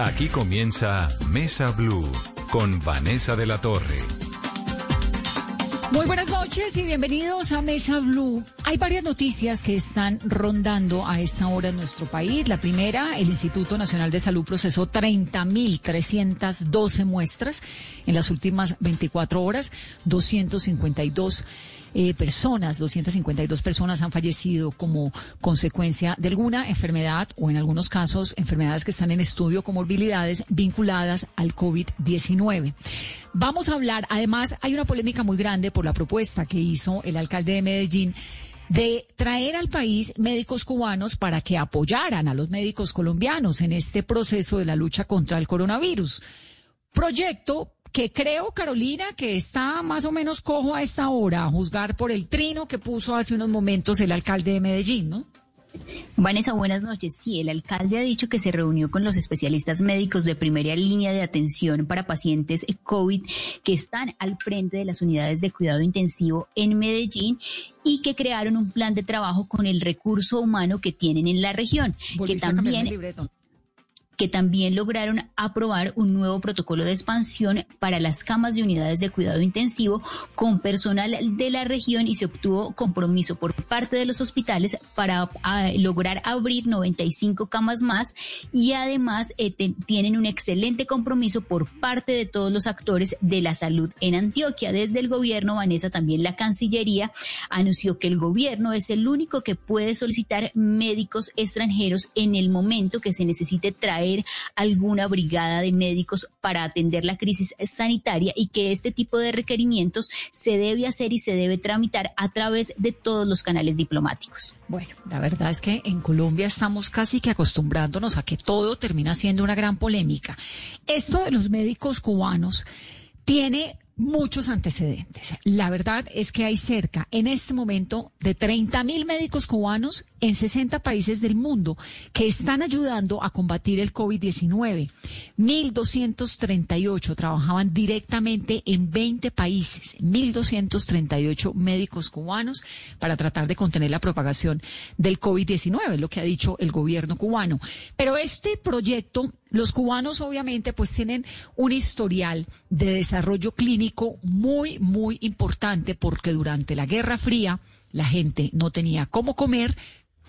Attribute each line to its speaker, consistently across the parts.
Speaker 1: Aquí comienza Mesa Blue con Vanessa de la Torre.
Speaker 2: Muy buenas noches y bienvenidos a Mesa Blue. Hay varias noticias que están rondando a esta hora en nuestro país. La primera, el Instituto Nacional de Salud procesó 30.312 muestras en las últimas 24 horas, 252 eh, personas, 252 personas han fallecido como consecuencia de alguna enfermedad o en algunos casos enfermedades que están en estudio como morbilidades vinculadas al COVID-19. Vamos a hablar, además hay una polémica muy grande por la propuesta que hizo el alcalde de Medellín de traer al país médicos cubanos para que apoyaran a los médicos colombianos en este proceso de la lucha contra el coronavirus. Proyecto que creo, Carolina, que está más o menos cojo a esta hora, a juzgar por el trino que puso hace unos momentos el alcalde de Medellín, ¿no?
Speaker 3: Vanessa, buenas noches. Sí, el alcalde ha dicho que se reunió con los especialistas médicos de primera línea de atención para pacientes COVID que están al frente de las unidades de cuidado intensivo en Medellín y que crearon un plan de trabajo con el recurso humano que tienen en la región, que también que también lograron aprobar un nuevo protocolo de expansión para las camas de unidades de cuidado intensivo con personal de la región y se obtuvo compromiso por parte de los hospitales para lograr abrir 95 camas más y además eh, tienen un excelente compromiso por parte de todos los actores de la salud en Antioquia. Desde el gobierno, Vanessa, también la Cancillería anunció que el gobierno es el único que puede solicitar médicos extranjeros en el momento que se necesite traer alguna brigada de médicos para atender la crisis sanitaria y que este tipo de requerimientos se debe hacer y se debe tramitar a través de todos los canales diplomáticos.
Speaker 2: Bueno, la verdad es que en Colombia estamos casi que acostumbrándonos a que todo termina siendo una gran polémica. Esto de los médicos cubanos tiene muchos antecedentes. La verdad es que hay cerca, en este momento, de 30 mil médicos cubanos en 60 países del mundo que están ayudando a combatir el COVID-19. 1.238 trabajaban directamente en 20 países, 1.238 médicos cubanos para tratar de contener la propagación del COVID-19, lo que ha dicho el gobierno cubano. Pero este proyecto los cubanos obviamente pues tienen un historial de desarrollo clínico muy, muy importante porque durante la Guerra Fría la gente no tenía cómo comer,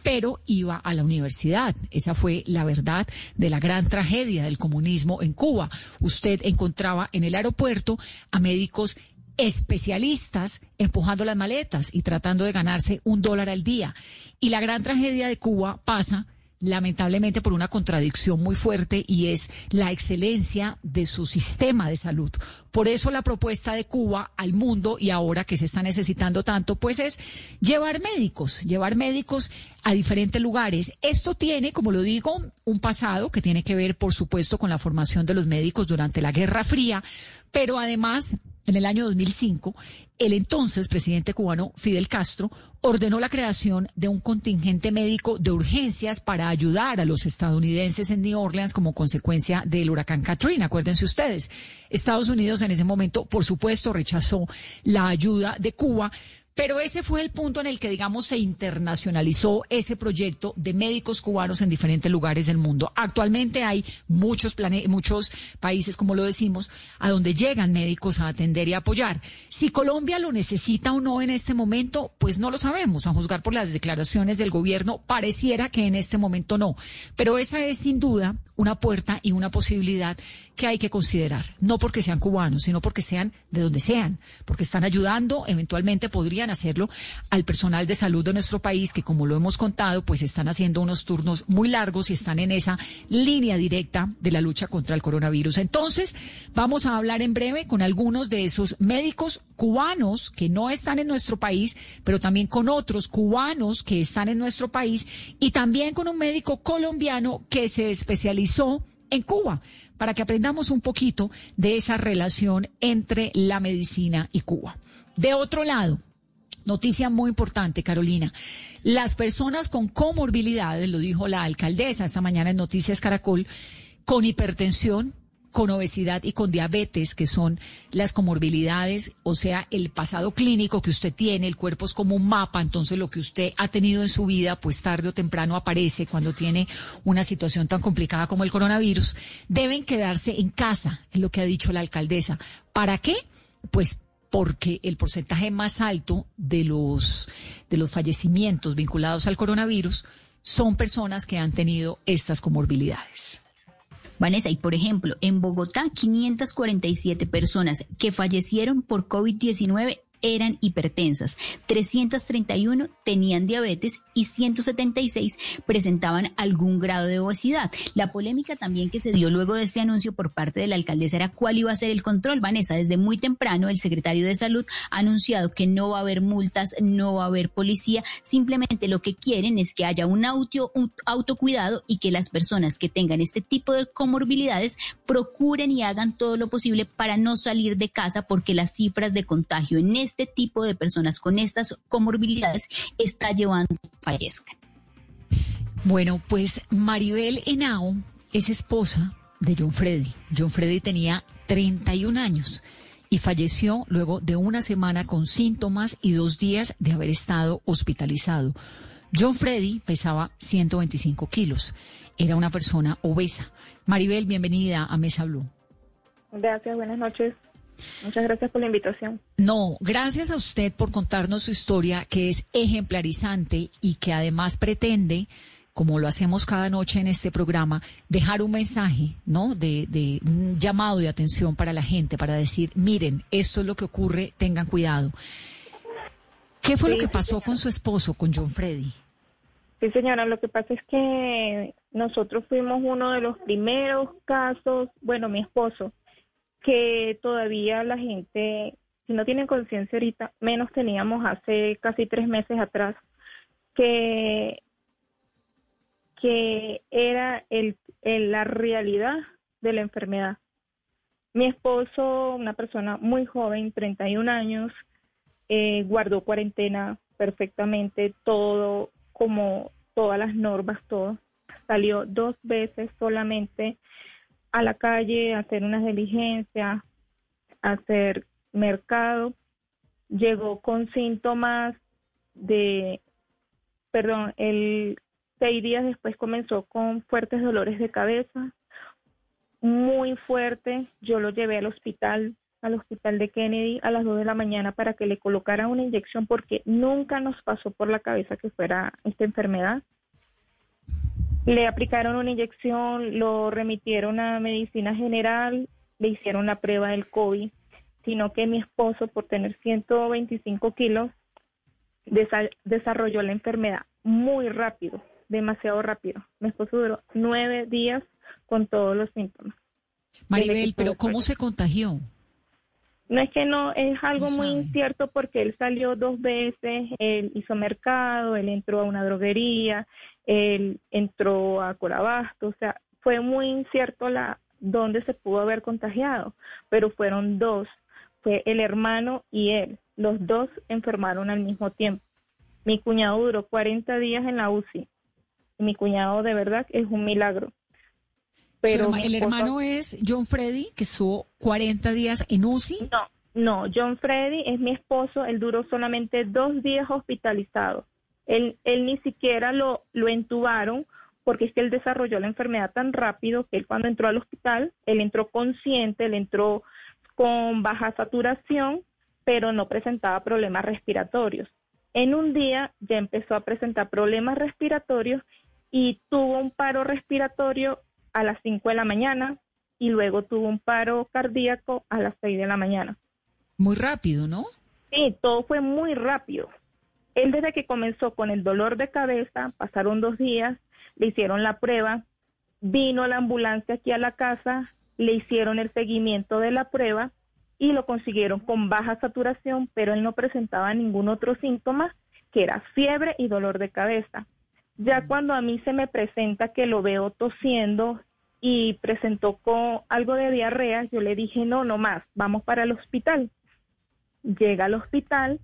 Speaker 2: pero iba a la universidad. Esa fue la verdad de la gran tragedia del comunismo en Cuba. Usted encontraba en el aeropuerto a médicos especialistas empujando las maletas y tratando de ganarse un dólar al día. Y la gran tragedia de Cuba pasa lamentablemente por una contradicción muy fuerte y es la excelencia de su sistema de salud. Por eso la propuesta de Cuba al mundo y ahora que se está necesitando tanto, pues es llevar médicos, llevar médicos a diferentes lugares. Esto tiene, como lo digo, un pasado que tiene que ver, por supuesto, con la formación de los médicos durante la Guerra Fría, pero además en el año 2005, el entonces presidente cubano Fidel Castro ordenó la creación de un contingente médico de urgencias para ayudar a los estadounidenses en New Orleans como consecuencia del huracán Katrina. Acuérdense ustedes, Estados Unidos en ese momento, por supuesto, rechazó la ayuda de Cuba pero ese fue el punto en el que, digamos, se internacionalizó ese proyecto de médicos cubanos en diferentes lugares del mundo. Actualmente hay muchos, muchos países, como lo decimos, a donde llegan médicos a atender y apoyar. Si Colombia lo necesita o no en este momento, pues no lo sabemos. A juzgar por las declaraciones del gobierno, pareciera que en este momento no. Pero esa es sin duda una puerta y una posibilidad que hay que considerar. No porque sean cubanos, sino porque sean de donde sean, porque están ayudando, eventualmente podrían hacerlo al personal de salud de nuestro país, que como lo hemos contado, pues están haciendo unos turnos muy largos y están en esa línea directa de la lucha contra el coronavirus. Entonces, vamos a hablar en breve con algunos de esos médicos cubanos que no están en nuestro país, pero también con otros cubanos que están en nuestro país y también con un médico colombiano que se especializó en Cuba, para que aprendamos un poquito de esa relación entre la medicina y Cuba. De otro lado, Noticia muy importante, Carolina. Las personas con comorbilidades, lo dijo la alcaldesa esta mañana en Noticias Caracol, con hipertensión, con obesidad y con diabetes, que son las comorbilidades, o sea, el pasado clínico que usted tiene, el cuerpo es como un mapa, entonces lo que usted ha tenido en su vida, pues tarde o temprano aparece cuando tiene una situación tan complicada como el coronavirus, deben quedarse en casa, es lo que ha dicho la alcaldesa. ¿Para qué? Pues porque el porcentaje más alto de los, de los fallecimientos vinculados al coronavirus son personas que han tenido estas comorbilidades.
Speaker 3: Vanessa, y por ejemplo, en Bogotá, 547 personas que fallecieron por COVID-19 eran hipertensas, 331 tenían diabetes y 176 presentaban algún grado de obesidad. La polémica también que se dio luego de este anuncio por parte de la alcaldesa era cuál iba a ser el control. Vanessa, desde muy temprano el secretario de Salud ha anunciado que no va a haber multas, no va a haber policía, simplemente lo que quieren es que haya un, auto, un autocuidado y que las personas que tengan este tipo de comorbilidades procuren y hagan todo lo posible para no salir de casa porque las cifras de contagio en este este tipo de personas con estas comorbilidades está llevando a fallezcan.
Speaker 2: Bueno, pues Maribel Henao es esposa de John Freddy. John Freddy tenía 31 años y falleció luego de una semana con síntomas y dos días de haber estado hospitalizado. John Freddy pesaba 125 kilos. Era una persona obesa. Maribel, bienvenida a Mesa Blue.
Speaker 4: Gracias, buenas noches. Muchas gracias por la invitación.
Speaker 2: No, gracias a usted por contarnos su historia, que es ejemplarizante y que además pretende, como lo hacemos cada noche en este programa, dejar un mensaje, ¿no? De, de un llamado de atención para la gente, para decir, miren, esto es lo que ocurre, tengan cuidado. ¿Qué fue lo que pasó con su esposo, con John Freddy?
Speaker 4: Sí, señora, lo que pasa es que nosotros fuimos uno de los primeros casos, bueno, mi esposo, que todavía la gente, si no tienen conciencia ahorita, menos teníamos hace casi tres meses atrás, que, que era el, la realidad de la enfermedad. Mi esposo, una persona muy joven, 31 años, eh, guardó cuarentena perfectamente, todo como todas las normas, todo. Salió dos veces solamente a la calle, hacer unas diligencias, hacer mercado. Llegó con síntomas de, perdón, el seis días después comenzó con fuertes dolores de cabeza, muy fuerte. Yo lo llevé al hospital, al hospital de Kennedy a las dos de la mañana para que le colocaran una inyección porque nunca nos pasó por la cabeza que fuera esta enfermedad. Le aplicaron una inyección, lo remitieron a medicina general, le hicieron la prueba del COVID, sino que mi esposo, por tener 125 kilos, desarrolló la enfermedad muy rápido, demasiado rápido. Mi esposo duró nueve días con todos los síntomas.
Speaker 2: Maribel, pero ¿cómo se contagió?
Speaker 4: No es que no, es algo muy incierto porque él salió dos veces, él hizo mercado, él entró a una droguería, él entró a Corabasto, o sea, fue muy incierto la dónde se pudo haber contagiado, pero fueron dos, fue el hermano y él, los dos enfermaron al mismo tiempo. Mi cuñado duró 40 días en la UCI. Mi cuñado de verdad es un milagro.
Speaker 2: Pero el hermano es John Freddy, que estuvo 40 días en UCI.
Speaker 4: No, no, John Freddy es mi esposo, él duró solamente dos días hospitalizado. Él, él ni siquiera lo, lo entubaron porque es que él desarrolló la enfermedad tan rápido que él cuando entró al hospital, él entró consciente, él entró con baja saturación, pero no presentaba problemas respiratorios. En un día ya empezó a presentar problemas respiratorios y tuvo un paro respiratorio a las 5 de la mañana y luego tuvo un paro cardíaco a las 6 de la mañana.
Speaker 2: Muy rápido, ¿no?
Speaker 4: Sí, todo fue muy rápido. Él desde que comenzó con el dolor de cabeza, pasaron dos días, le hicieron la prueba, vino la ambulancia aquí a la casa, le hicieron el seguimiento de la prueba y lo consiguieron con baja saturación, pero él no presentaba ningún otro síntoma, que era fiebre y dolor de cabeza. Ya cuando a mí se me presenta que lo veo tosiendo y presentó con algo de diarrea, yo le dije, no, no más, vamos para el hospital. Llega al hospital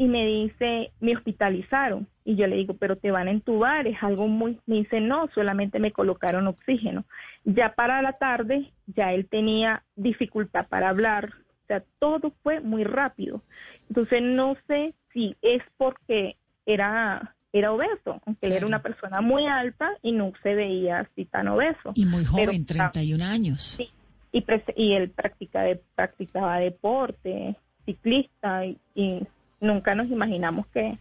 Speaker 4: y me dice, me hospitalizaron. Y yo le digo, pero te van a entubar, es algo muy... Me dice, no, solamente me colocaron oxígeno. Ya para la tarde, ya él tenía dificultad para hablar, o sea, todo fue muy rápido. Entonces no sé si es porque era era obeso, aunque él era una persona muy alta y no se veía así tan obeso.
Speaker 2: Y muy joven, 31 años.
Speaker 4: Sí, y, y él practica de, practicaba deporte, ciclista, y, nunca nos imaginamos que...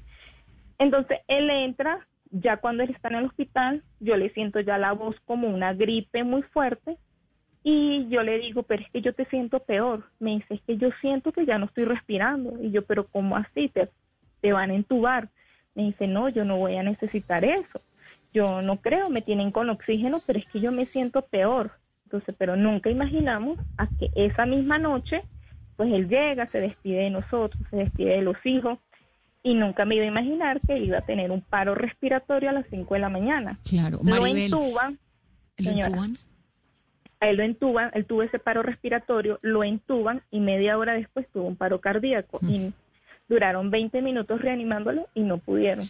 Speaker 4: Entonces él entra, ya cuando él está en el hospital, yo le siento ya la voz como una gripe muy fuerte, y yo le digo, pero es que yo te siento peor. Me dice, es que yo siento que ya no estoy respirando. Y yo, pero ¿cómo así? Te, te van a entubar. Me dice, no, yo no voy a necesitar eso. Yo no creo, me tienen con oxígeno, pero es que yo me siento peor. Entonces, pero nunca imaginamos a que esa misma noche, pues él llega, se despide de nosotros, se despide de los hijos, y nunca me iba a imaginar que iba a tener un paro respiratorio a las 5 de la mañana.
Speaker 2: Claro,
Speaker 4: lo entuban. ¿Lo entuban? A él lo entuban, él tuvo ese paro respiratorio, lo entuban y media hora después tuvo un paro cardíaco. Mm. Y duraron 20 minutos reanimándolo y no pudieron.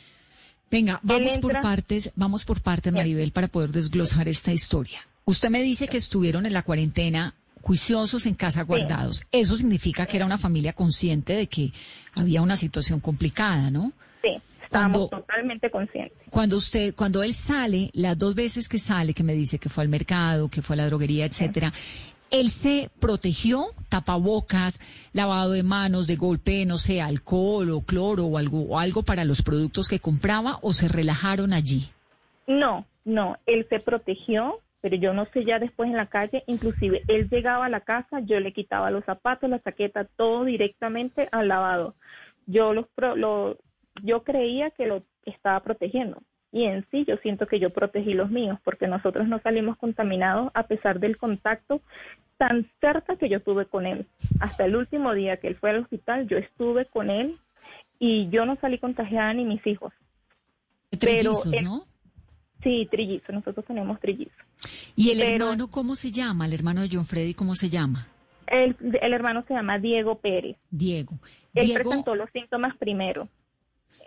Speaker 2: Venga, vamos por partes, vamos por partes, Maribel, para poder desglosar esta historia. Usted me dice que estuvieron en la cuarentena juiciosos en casa guardados. Eso significa que era una familia consciente de que había una situación complicada, ¿no?
Speaker 4: Sí, estábamos totalmente conscientes.
Speaker 2: Cuando usted, cuando él sale, las dos veces que sale, que me dice que fue al mercado, que fue a la droguería, etcétera, él se protegió, tapabocas, lavado de manos, de golpe, no sé, alcohol o cloro o algo, o algo para los productos que compraba o se relajaron allí.
Speaker 4: No, no, él se protegió, pero yo no sé ya después en la calle, inclusive él llegaba a la casa, yo le quitaba los zapatos, la chaqueta, todo directamente al lavado. Yo los lo, yo creía que lo estaba protegiendo y en sí yo siento que yo protegí los míos porque nosotros no salimos contaminados a pesar del contacto tan cerca que yo tuve con él. Hasta el último día que él fue al hospital, yo estuve con él y yo no salí contagiada ni mis hijos.
Speaker 2: Trillizos, ¿no?
Speaker 4: Sí, trillizos, nosotros tenemos trillizos.
Speaker 2: ¿Y el hermano cómo se llama? ¿El hermano de John Freddy cómo se llama?
Speaker 4: El, el hermano se llama Diego Pérez.
Speaker 2: Diego.
Speaker 4: Él presentó los síntomas primero.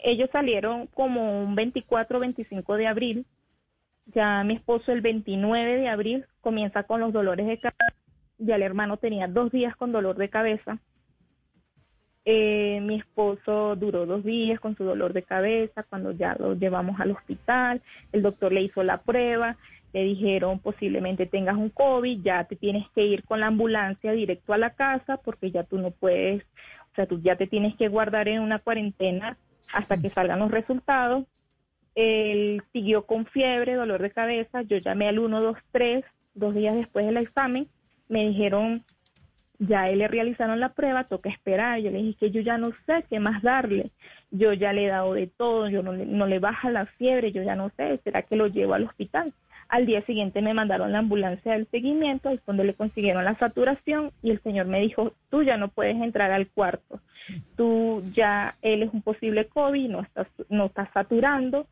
Speaker 4: Ellos salieron como un 24 25 de abril. Ya mi esposo el 29 de abril comienza con los dolores de cabeza. Ya el hermano tenía dos días con dolor de cabeza. Eh, mi esposo duró dos días con su dolor de cabeza cuando ya lo llevamos al hospital. El doctor le hizo la prueba, le dijeron posiblemente tengas un COVID, ya te tienes que ir con la ambulancia directo a la casa porque ya tú no puedes, o sea, tú ya te tienes que guardar en una cuarentena hasta que salgan los resultados. Él siguió con fiebre, dolor de cabeza. Yo llamé al 123 dos días después del examen. Me dijeron ya él le realizaron la prueba, toca esperar. Yo le dije que yo ya no sé qué más darle. Yo ya le he dado de todo, yo no le, no le baja la fiebre, yo ya no sé, ¿será que lo llevo al hospital? Al día siguiente me mandaron la ambulancia del seguimiento, es donde le consiguieron la saturación y el señor me dijo, tú ya no puedes entrar al cuarto, tú ya, él es un posible COVID, no está, no está saturando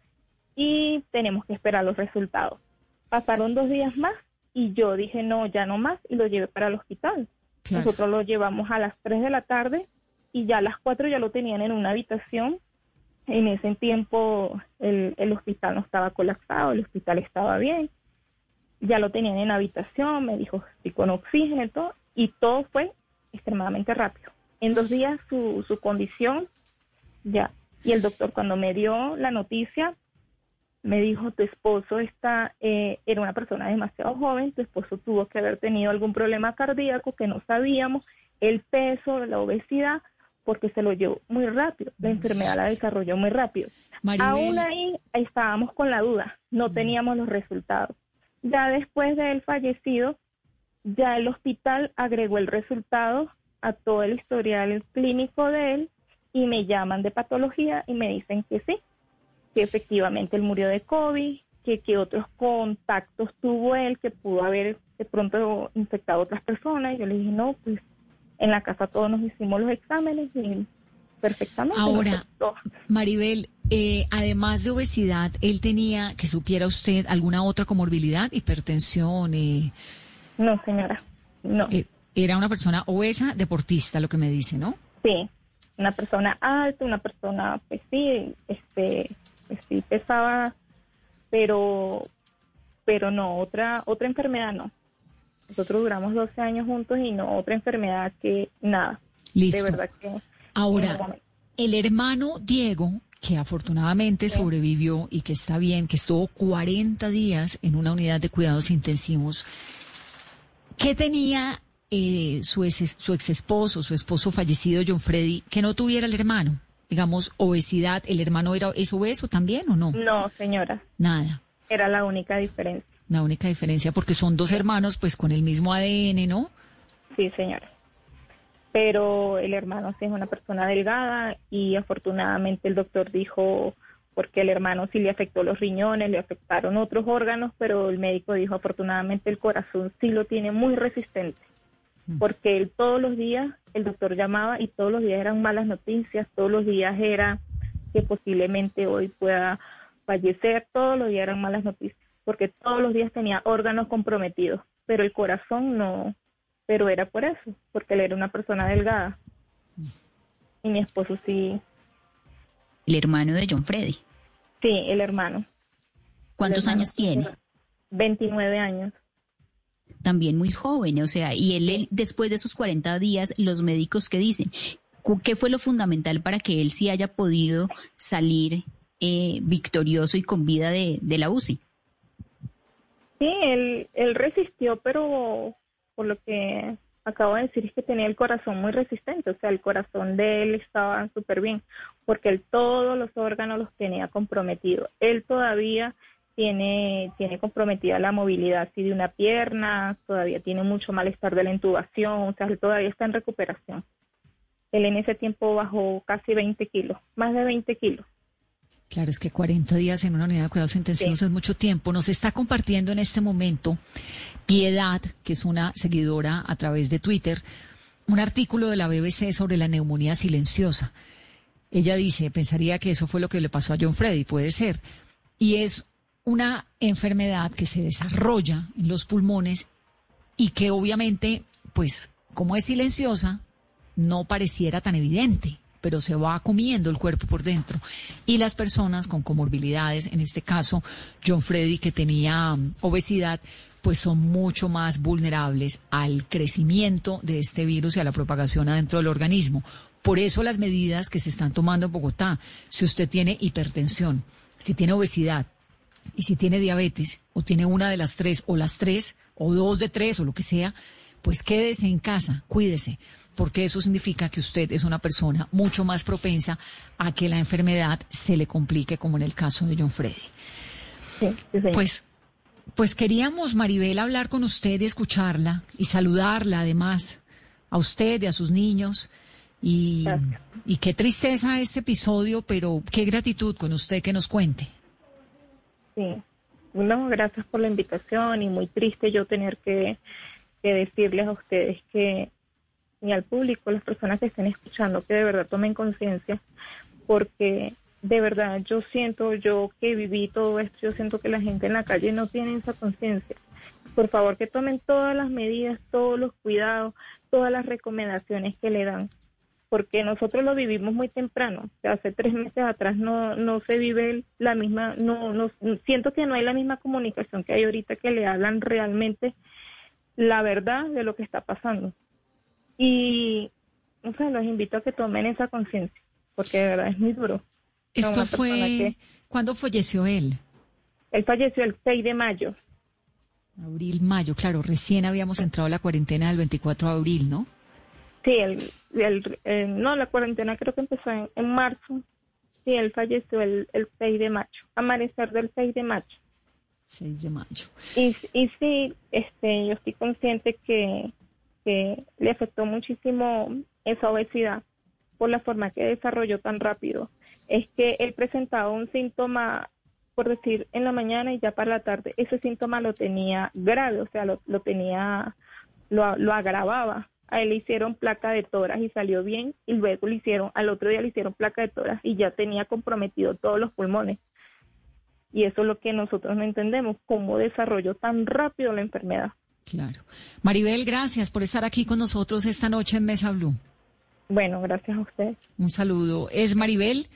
Speaker 4: y tenemos que esperar los resultados. Pasaron dos días más y yo dije, no, ya no más y lo llevé para el hospital. Nosotros lo llevamos a las 3 de la tarde y ya a las 4 ya lo tenían en una habitación. En ese tiempo el, el hospital no estaba colapsado, el hospital estaba bien. Ya lo tenían en habitación, me dijo, sí, con oxígeno y todo, y todo fue extremadamente rápido. En dos días su, su condición ya. Y el doctor cuando me dio la noticia, me dijo, tu esposo está, eh, era una persona demasiado joven, tu esposo tuvo que haber tenido algún problema cardíaco que no sabíamos, el peso, la obesidad, porque se lo llevó muy rápido, la enfermedad la desarrolló muy rápido. Aún ahí estábamos con la duda, no teníamos los resultados. Ya después de él fallecido, ya el hospital agregó el resultado a todo el historial clínico de él y me llaman de patología y me dicen que sí, que efectivamente él murió de COVID, que, que otros contactos tuvo él, que pudo haber de pronto infectado a otras personas. Y yo le dije, no, pues en la casa todos nos hicimos los exámenes y perfectamente.
Speaker 2: Ahora, Maribel, eh, además de obesidad, ¿él tenía, que supiera usted, alguna otra comorbilidad, hipertensión? Eh,
Speaker 4: no, señora, no.
Speaker 2: Eh, era una persona obesa, deportista, lo que me dice, ¿no?
Speaker 4: Sí, una persona alta, una persona, pues sí, este, sí pesaba, pero, pero no, otra, otra enfermedad no. Nosotros duramos 12 años juntos y no otra enfermedad que nada.
Speaker 2: Listo.
Speaker 4: De verdad que.
Speaker 2: Ahora, el hermano Diego, que afortunadamente sobrevivió y que está bien, que estuvo 40 días en una unidad de cuidados intensivos, ¿qué tenía eh, su, ex, su ex esposo, su esposo fallecido, John Freddy, que no tuviera el hermano? Digamos, obesidad, ¿el hermano era es obeso también o no?
Speaker 4: No, señora.
Speaker 2: Nada.
Speaker 4: Era la única diferencia.
Speaker 2: La única diferencia, porque son dos hermanos, pues con el mismo ADN, ¿no?
Speaker 4: Sí, señora. Pero el hermano sí es una persona delgada y afortunadamente el doctor dijo, porque el hermano sí le afectó los riñones, le afectaron otros órganos, pero el médico dijo, afortunadamente el corazón sí lo tiene muy resistente. Porque él todos los días, el doctor llamaba y todos los días eran malas noticias, todos los días era que posiblemente hoy pueda fallecer, todos los días eran malas noticias porque todos los días tenía órganos comprometidos, pero el corazón no, pero era por eso, porque él era una persona delgada. Y mi esposo sí.
Speaker 3: El hermano de John Freddy.
Speaker 4: Sí, el hermano.
Speaker 3: ¿Cuántos años tiene?
Speaker 4: 29 años.
Speaker 3: También muy joven, o sea, y él, después de esos 40 días, los médicos que dicen, ¿qué fue lo fundamental para que él sí haya podido salir eh, victorioso y con vida de, de la UCI?
Speaker 4: Sí, él, él resistió, pero por lo que acabo de decir es que tenía el corazón muy resistente, o sea, el corazón de él estaba súper bien, porque él todos los órganos los tenía comprometidos. Él todavía tiene, tiene comprometida la movilidad así de una pierna, todavía tiene mucho malestar de la intubación, o sea, él todavía está en recuperación. Él en ese tiempo bajó casi 20 kilos, más de 20 kilos.
Speaker 2: Claro, es que 40 días en una unidad de cuidados intensivos es mucho tiempo. Nos está compartiendo en este momento Piedad, que es una seguidora a través de Twitter, un artículo de la BBC sobre la neumonía silenciosa. Ella dice, pensaría que eso fue lo que le pasó a John Freddy, puede ser. Y es una enfermedad que se desarrolla en los pulmones y que obviamente, pues, como es silenciosa, no pareciera tan evidente pero se va comiendo el cuerpo por dentro. Y las personas con comorbilidades, en este caso John Freddy que tenía um, obesidad, pues son mucho más vulnerables al crecimiento de este virus y a la propagación adentro del organismo. Por eso las medidas que se están tomando en Bogotá, si usted tiene hipertensión, si tiene obesidad y si tiene diabetes, o tiene una de las tres, o las tres, o dos de tres, o lo que sea, pues quédese en casa, cuídese porque eso significa que usted es una persona mucho más propensa a que la enfermedad se le complique, como en el caso de John Freddy. pues, pues queríamos, Maribel, hablar con usted y escucharla y saludarla además a usted y a sus niños. Y, y qué tristeza este episodio, pero qué gratitud con usted que nos cuente.
Speaker 4: Sí, bueno, gracias por la invitación y muy triste yo tener que, que decirles a ustedes que y al público, las personas que estén escuchando, que de verdad tomen conciencia, porque de verdad yo siento, yo que viví todo esto, yo siento que la gente en la calle no tiene esa conciencia. Por favor, que tomen todas las medidas, todos los cuidados, todas las recomendaciones que le dan, porque nosotros lo vivimos muy temprano. hace tres meses atrás no, no se vive la misma, no, no, siento que no hay la misma comunicación que hay ahorita que le hablan realmente la verdad de lo que está pasando. Y, no sé, los invito a que tomen esa conciencia, porque de verdad es muy duro.
Speaker 2: Esto fue, ¿cuándo falleció él?
Speaker 4: Él falleció el 6 de mayo.
Speaker 2: Abril, mayo, claro, recién habíamos entrado a la cuarentena del 24 de abril, ¿no?
Speaker 4: Sí, el, no, la cuarentena creo que empezó en, marzo. Sí, él falleció el, el 6 de mayo, amanecer del 6 de mayo.
Speaker 2: 6 de mayo.
Speaker 4: Y, y sí, este, yo estoy consciente que, que le afectó muchísimo esa obesidad por la forma que desarrolló tan rápido. Es que él presentaba un síntoma, por decir, en la mañana y ya para la tarde, ese síntoma lo tenía grave, o sea, lo, tenía, lo, lo agravaba. A él le hicieron placa de toras y salió bien, y luego le hicieron, al otro día le hicieron placa de toras y ya tenía comprometido todos los pulmones. Y eso es lo que nosotros no entendemos, cómo desarrolló tan rápido la enfermedad.
Speaker 2: Claro. Maribel, gracias por estar aquí con nosotros esta noche en Mesa Blue.
Speaker 4: Bueno, gracias a usted.
Speaker 2: Un saludo. Es Maribel,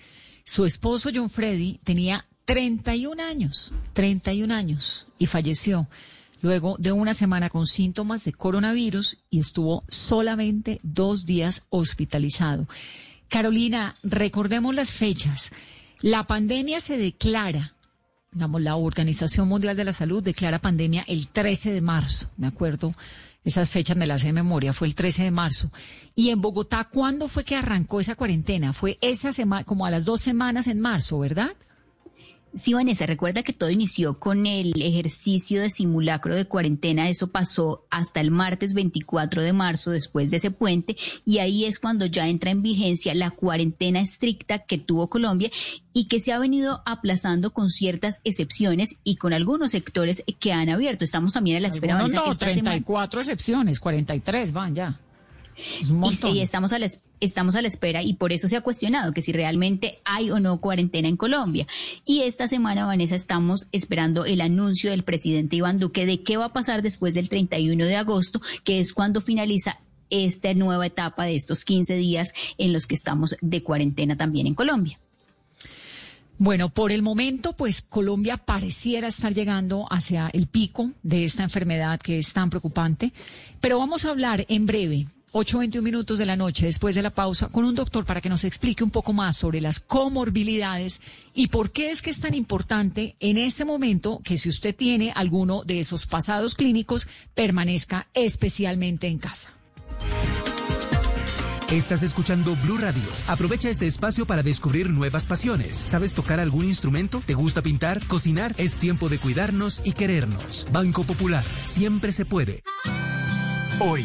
Speaker 2: Su esposo John Freddy tenía 31 años, 31 años, y falleció luego de una semana con síntomas de coronavirus y estuvo solamente dos días hospitalizado. Carolina, recordemos las fechas. La pandemia se declara, digamos, la Organización Mundial de la Salud declara pandemia el 13 de marzo, me acuerdo. Esas fechas me las sé de memoria, fue el 13 de marzo. Y en Bogotá, ¿cuándo fue que arrancó esa cuarentena? Fue esa semana, como a las dos semanas en marzo, ¿verdad?
Speaker 3: Sí, Vanessa, recuerda que todo inició con el ejercicio de simulacro de cuarentena. Eso pasó hasta el martes 24 de marzo, después de ese puente, y ahí es cuando ya entra en vigencia la cuarentena estricta que tuvo Colombia y que se ha venido aplazando con ciertas excepciones y con algunos sectores que han abierto. Estamos también a la espera.
Speaker 2: Vanessa, no, no, 34 excepciones, 43 van ya.
Speaker 3: Y, estamos a, la, estamos a la espera y por eso se ha cuestionado que si realmente hay o no cuarentena en Colombia. Y esta semana, Vanessa, estamos esperando el anuncio del presidente Iván Duque de qué va a pasar después del 31 de agosto, que es cuando finaliza esta nueva etapa de estos 15 días en los que estamos de cuarentena también en Colombia.
Speaker 2: Bueno, por el momento, pues Colombia pareciera estar llegando hacia el pico de esta enfermedad que es tan preocupante, pero vamos a hablar en breve 8.21 minutos de la noche, después de la pausa, con un doctor para que nos explique un poco más sobre las comorbilidades y por qué es que es tan importante en este momento que si usted tiene alguno de esos pasados clínicos, permanezca especialmente en casa.
Speaker 5: Estás escuchando Blue Radio. Aprovecha este espacio para descubrir nuevas pasiones. ¿Sabes tocar algún instrumento? ¿Te gusta pintar? ¿Cocinar? Es tiempo de cuidarnos y querernos. Banco Popular. Siempre se puede.
Speaker 6: Hoy,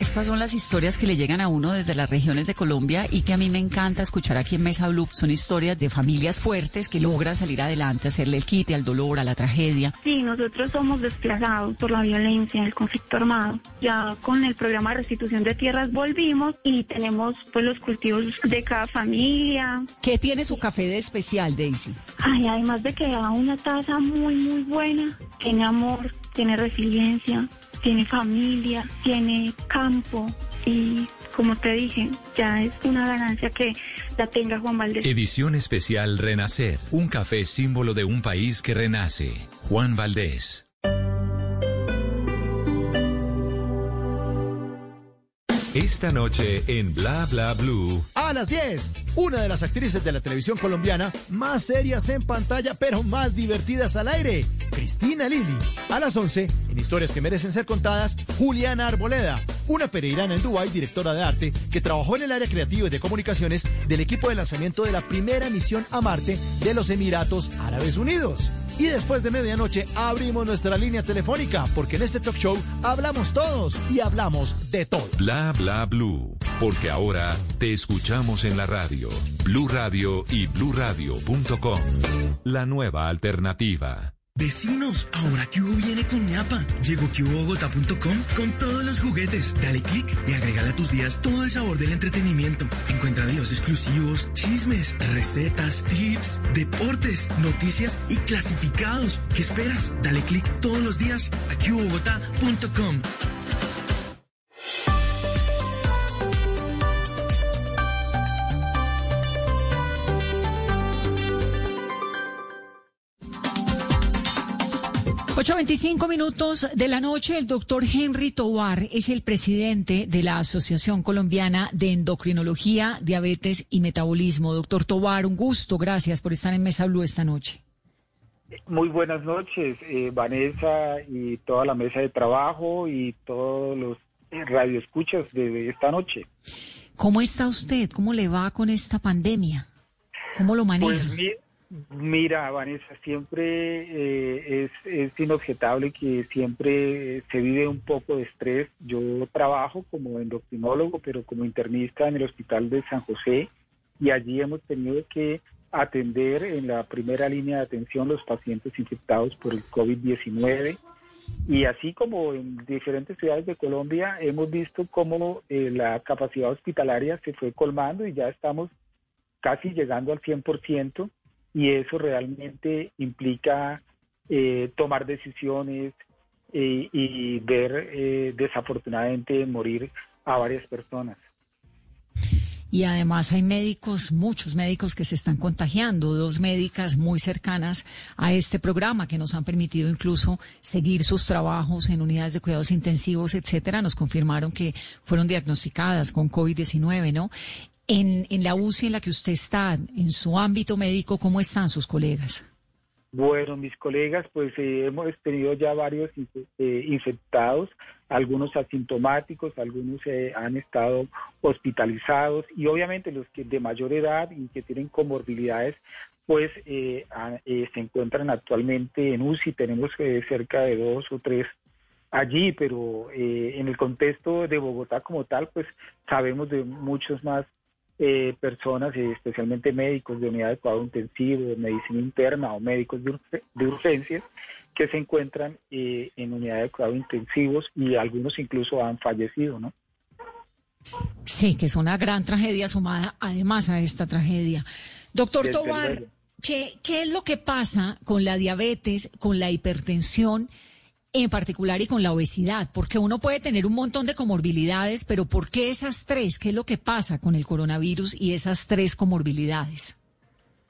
Speaker 2: Estas son las historias que le llegan a uno desde las regiones de Colombia y que a mí me encanta escuchar aquí en Mesa Blue. Son historias de familias fuertes que logran salir adelante, hacerle el quite al dolor, a la tragedia.
Speaker 4: Sí, nosotros somos desplazados por la violencia, el conflicto armado. Ya con el programa de restitución de tierras volvimos y tenemos pues los cultivos de cada familia.
Speaker 2: ¿Qué tiene su café de especial, Daisy?
Speaker 4: Ay, además de que da una taza muy, muy buena, tiene amor, tiene resiliencia tiene familia, tiene campo y como te dije, ya es una ganancia que la tenga Juan Valdés.
Speaker 1: Edición especial Renacer, un café símbolo de un país que renace. Juan Valdés. Esta noche en Bla Bla Blue.
Speaker 7: A las 10, una de las actrices de la televisión colombiana más serias en pantalla, pero más divertidas al aire, Cristina Lili. A las 11, en Historias que merecen ser contadas, Juliana Arboleda, una pereirana en Dubái, directora de arte, que trabajó en el área creativa y de comunicaciones del equipo de lanzamiento de la primera misión a Marte de los Emiratos Árabes Unidos. Y después de medianoche abrimos nuestra línea telefónica, porque en este talk show hablamos todos y hablamos de todo.
Speaker 1: Bla bla blue, porque ahora te escuchamos en la radio. Blue Radio y bluradio.com. La nueva alternativa.
Speaker 8: Vecinos, ahora que viene con ñapa. Llegó QBogotá.com con todos los juguetes. Dale click y agrégale a tus días todo el sabor del entretenimiento. Encuentra videos exclusivos, chismes, recetas, tips, deportes, noticias y clasificados. ¿Qué esperas? Dale click todos los días a QBogotá.com.
Speaker 2: 8.25 minutos de la noche, el doctor Henry Tobar es el presidente de la Asociación Colombiana de Endocrinología, Diabetes y Metabolismo. Doctor Tobar, un gusto, gracias por estar en Mesa Blue esta noche.
Speaker 9: Muy buenas noches, eh, Vanessa y toda la mesa de trabajo y todos los radioescuchas de esta noche.
Speaker 2: ¿Cómo está usted? ¿Cómo le va con esta pandemia? ¿Cómo lo maneja?
Speaker 9: Pues, Mira, Vanessa, siempre eh, es, es, inobjetable que siempre se vive un poco de estrés. Yo trabajo como endocrinólogo, pero como internista en el Hospital de San José y allí hemos tenido que atender en la primera línea de atención los pacientes infectados por el COVID-19. Y así como en diferentes ciudades de Colombia hemos visto cómo eh, la capacidad hospitalaria se fue colmando y ya estamos casi llegando al 100% y eso realmente implica eh, tomar decisiones eh, y ver eh, desafortunadamente morir a varias personas.
Speaker 2: Y además hay médicos, muchos médicos que se están contagiando, dos médicas muy cercanas a este programa que nos han permitido incluso seguir sus trabajos en unidades de cuidados intensivos, etcétera, nos confirmaron que fueron diagnosticadas con COVID-19, ¿no? En, en la UCI en la que usted está, en su ámbito médico, ¿cómo están sus colegas?
Speaker 9: Bueno, mis colegas, pues eh, hemos tenido ya varios eh, infectados, algunos asintomáticos, algunos eh, han estado hospitalizados y obviamente los que de mayor edad y que tienen comorbilidades, pues se encuentran actualmente en UCI. Tenemos cerca de dos o tres allí, pero en el contexto de Bogotá como tal, pues sabemos de muchos más eh, personas, especialmente médicos de unidad de cuidado intensivo, de medicina interna o médicos de, urgencias, que se encuentran eh, en unidad de cuidado intensivos y algunos incluso han fallecido, ¿no?
Speaker 2: Sí, que es una gran tragedia sumada además a esta tragedia. Doctor Tobar, ¿qué, ¿qué es lo que pasa con la diabetes, con la hipertensión? En particular y con la obesidad, porque uno puede tener un montón de comorbilidades, pero ¿por qué esas tres? ¿Qué es lo que pasa con el coronavirus y esas tres comorbilidades?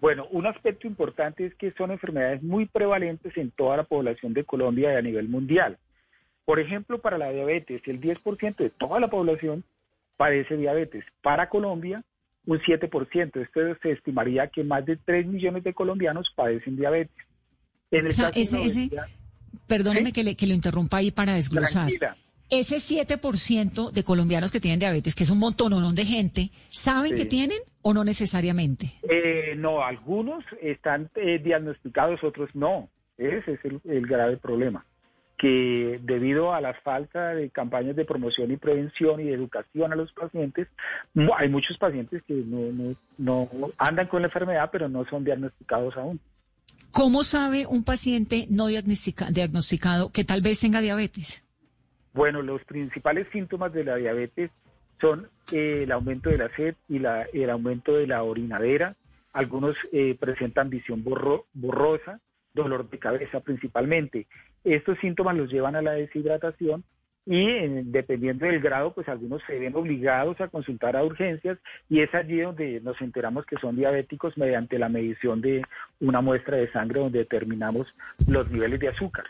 Speaker 9: Bueno, un aspecto importante es que son enfermedades muy prevalentes en toda la población de Colombia y a nivel mundial. Por ejemplo, para la diabetes, el 10% de toda la población padece diabetes. Para Colombia, un 7%. Esto se estimaría que más de 3 millones de colombianos padecen diabetes.
Speaker 2: En el ese, perdóneme que, le, que lo interrumpa ahí para desglosar. Ese 7% de colombianos que tienen diabetes, que es un montón o no de gente, ¿saben que tienen o no necesariamente?
Speaker 9: Eh, no, algunos están eh, diagnosticados, otros no. Ese es el, grave problema que debido a la falta de campañas de promoción y prevención y de educación a los pacientes, hay muchos pacientes que no, no andan con la enfermedad, pero no son diagnosticados aún.
Speaker 2: ¿Cómo sabe un paciente no diagnosticado que tal vez tenga diabetes?
Speaker 9: Bueno, los principales síntomas de la diabetes son eh, el aumento de la sed y el aumento de la orinadera. Algunos eh, presentan visión borrosa, dolor de cabeza principalmente. Estos síntomas los llevan a la deshidratación y dependiendo del grado, pues algunos se ven obligados a consultar a urgencias y es allí donde nos enteramos que son diabéticos mediante la medición de una muestra de sangre donde determinamos los niveles de azúcar.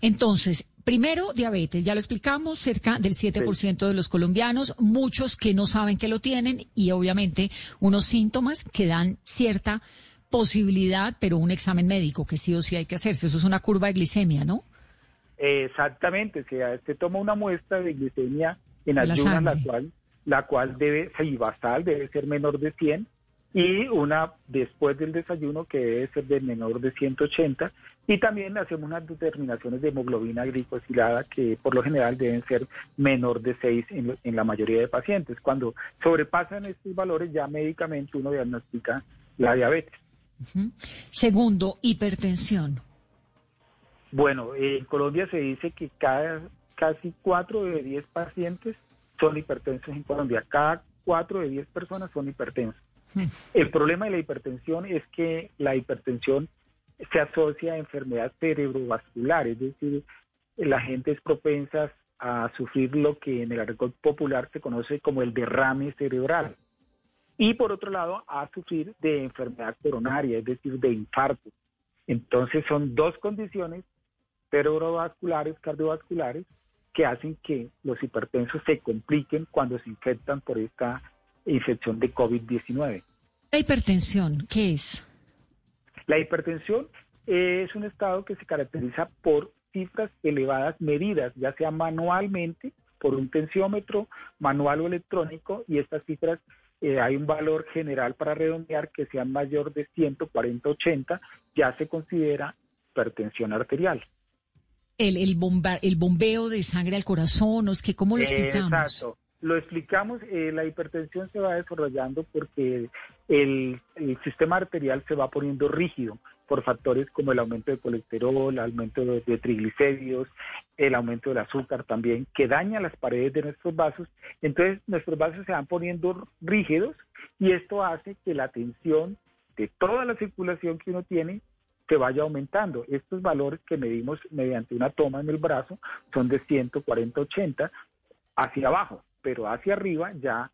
Speaker 2: Entonces, primero, diabetes, ya lo explicamos, cerca del 7% de los colombianos, muchos que no saben que lo tienen y obviamente unos síntomas que dan cierta posibilidad, pero un examen médico que sí o sí hay que hacerse. Eso es una curva de glicemia, ¿no?
Speaker 9: Exactamente, se, se toma una muestra de glicemia en ayunas, la, cual, la cual debe, sí, basal, debe ser menor de 100, y una después del desayuno que debe ser de menor de 180, y también hacemos unas determinaciones de hemoglobina glicosilada que por lo general deben ser menor de 6 en, en la mayoría de pacientes. Cuando sobrepasan estos valores, ya médicamente uno diagnostica la diabetes.
Speaker 2: Segundo, hipertensión.
Speaker 9: Bueno, en Colombia se dice que cada casi 4 de 10 pacientes son hipertensos en Colombia. Cada 4 de 10 personas son hipertensos. Hmm. El problema de la hipertensión es que la hipertensión se asocia a enfermedad cerebrovascular, es decir, la gente es propensa a sufrir lo que en el argot popular se conoce como el derrame cerebral. Y por otro lado, a sufrir de enfermedad coronaria, es decir, de infarto. Entonces son dos condiciones cerebrovasculares, cardiovasculares, que hacen que los hipertensos se compliquen cuando se infectan por esta infección de COVID-19.
Speaker 2: La hipertensión, ¿qué es?
Speaker 9: La hipertensión es un estado que se caracteriza por cifras elevadas medidas, ya sea manualmente por un tensiómetro manual o electrónico, y estas cifras eh, hay un valor general para redondear que sea mayor de 140-80, ya se considera hipertensión arterial.
Speaker 2: El, el, el bombeo de sangre al corazón, es que ¿cómo lo explicamos?
Speaker 9: Exacto. Lo explicamos, eh, la hipertensión se va desarrollando porque el, sistema arterial se va poniendo rígido por factores como el aumento de colesterol, el aumento de, triglicéridos, el aumento del azúcar también, que daña las paredes de nuestros vasos. Entonces nuestros vasos se van poniendo rígidos y esto hace que la tensión de toda la circulación que uno tiene se vaya aumentando. Estos valores que medimos mediante una toma en el brazo son de 140-80 hacia abajo, pero hacia arriba ya,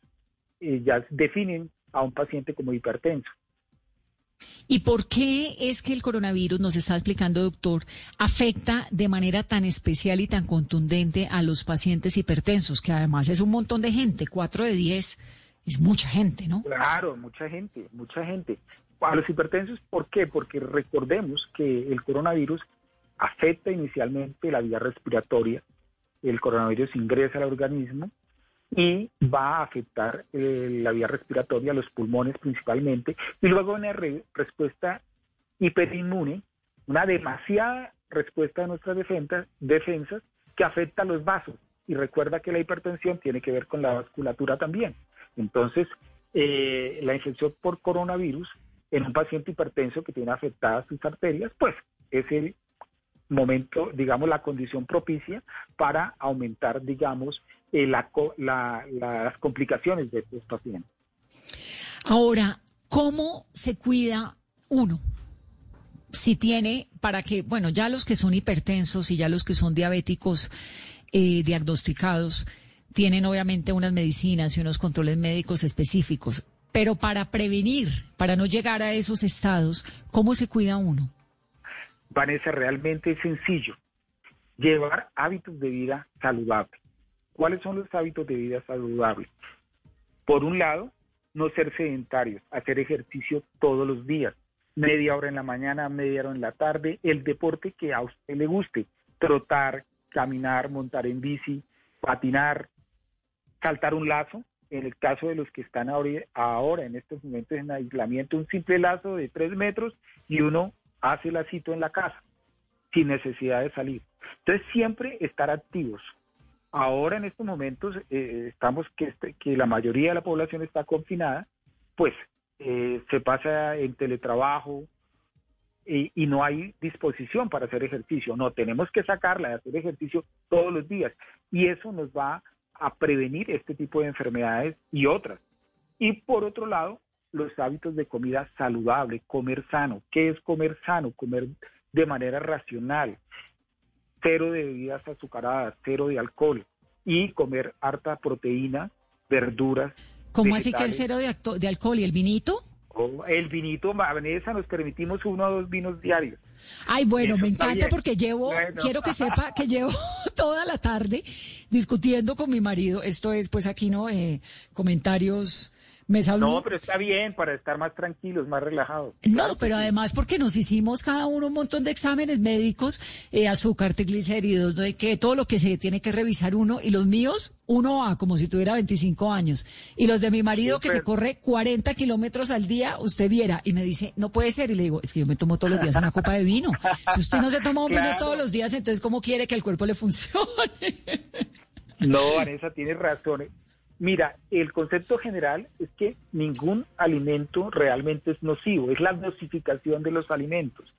Speaker 9: eh, ya definen a un paciente como hipertenso.
Speaker 2: ¿Y por qué es que el coronavirus, nos está explicando doctor, afecta de manera tan especial y tan contundente a los pacientes hipertensos, que además es un montón de gente, 4 de 10 es mucha gente, ¿no?
Speaker 9: Claro, mucha gente, mucha gente. A los hipertensos, ¿por qué? Porque recordemos que el coronavirus afecta inicialmente la vía respiratoria, el coronavirus ingresa al organismo y va a afectar eh, la vía respiratoria, los pulmones principalmente, y luego una respuesta hiperinmune, una demasiada respuesta de nuestras defensas, que afecta a los vasos. Y recuerda que la hipertensión tiene que ver con la vasculatura también. Entonces, eh, la infección por coronavirus en un paciente hipertenso que tiene afectadas sus arterias, pues es el momento, digamos, la condición propicia para aumentar, digamos, eh, la, las complicaciones de estos pacientes.
Speaker 2: Ahora, ¿cómo se cuida uno? Si tiene, para que, bueno, ya los que son hipertensos y ya los que son diabéticos eh, diagnosticados, tienen obviamente unas medicinas y unos controles médicos específicos, pero para prevenir, para no llegar a esos estados, ¿cómo se cuida uno?
Speaker 9: Vanessa, realmente es sencillo. Llevar hábitos de vida saludables. ¿Cuáles son los hábitos de vida saludables? Por un lado, no ser sedentarios, hacer ejercicio todos los días, media hora en la mañana, media hora en la tarde, el deporte que a usted le guste, trotar, caminar, montar en bici, patinar, saltar un lazo, en el caso de los que están ahora, ahora en estos momentos en aislamiento, un simple lazo de tres metros y uno hace el asito en la casa, sin necesidad de salir. Entonces, siempre estar activos. Ahora, en estos momentos, eh, estamos que, este, que la mayoría de la población está confinada, pues eh, se pasa en teletrabajo y, y, no hay disposición para hacer ejercicio. No, tenemos que sacarla de hacer ejercicio todos los días y eso nos va a prevenir este tipo de enfermedades y otras. Y por otro lado, los hábitos de comida saludable, comer sano. ¿Qué es comer sano? Comer de manera racional, cero de bebidas azucaradas, cero de alcohol y comer harta proteína, verduras.
Speaker 2: ¿Cómo así que el cero de, de alcohol y el vinito?
Speaker 9: Oh, el vinito, Vanessa, nos permitimos uno o dos vinos diarios.
Speaker 2: Ay, bueno, me encanta porque llevo, quiero que sepa que llevo toda la tarde discutiendo con mi marido. Esto es, pues aquí no, eh, comentarios
Speaker 9: no, pero está bien para estar más tranquilos, más relajados.
Speaker 2: No, pero además porque nos hicimos cada uno un montón de exámenes médicos, eh, azúcar, triglicéridos, ¿no? que todo lo que se tiene que revisar uno, y los míos, uno a como si tuviera 25 años. Y los de mi marido que se corre 40 kilómetros al día, usted viera, y me dice, no puede ser. Y le digo, es que yo me tomo todos los días una copa de vino. Si usted no se toma un vino todos los días, entonces ¿cómo quiere que el cuerpo le funcione?
Speaker 9: No, Vanessa, tiene razón. Mira, el concepto general es que ningún alimento realmente es nocivo, es la dosificación de los alimentos.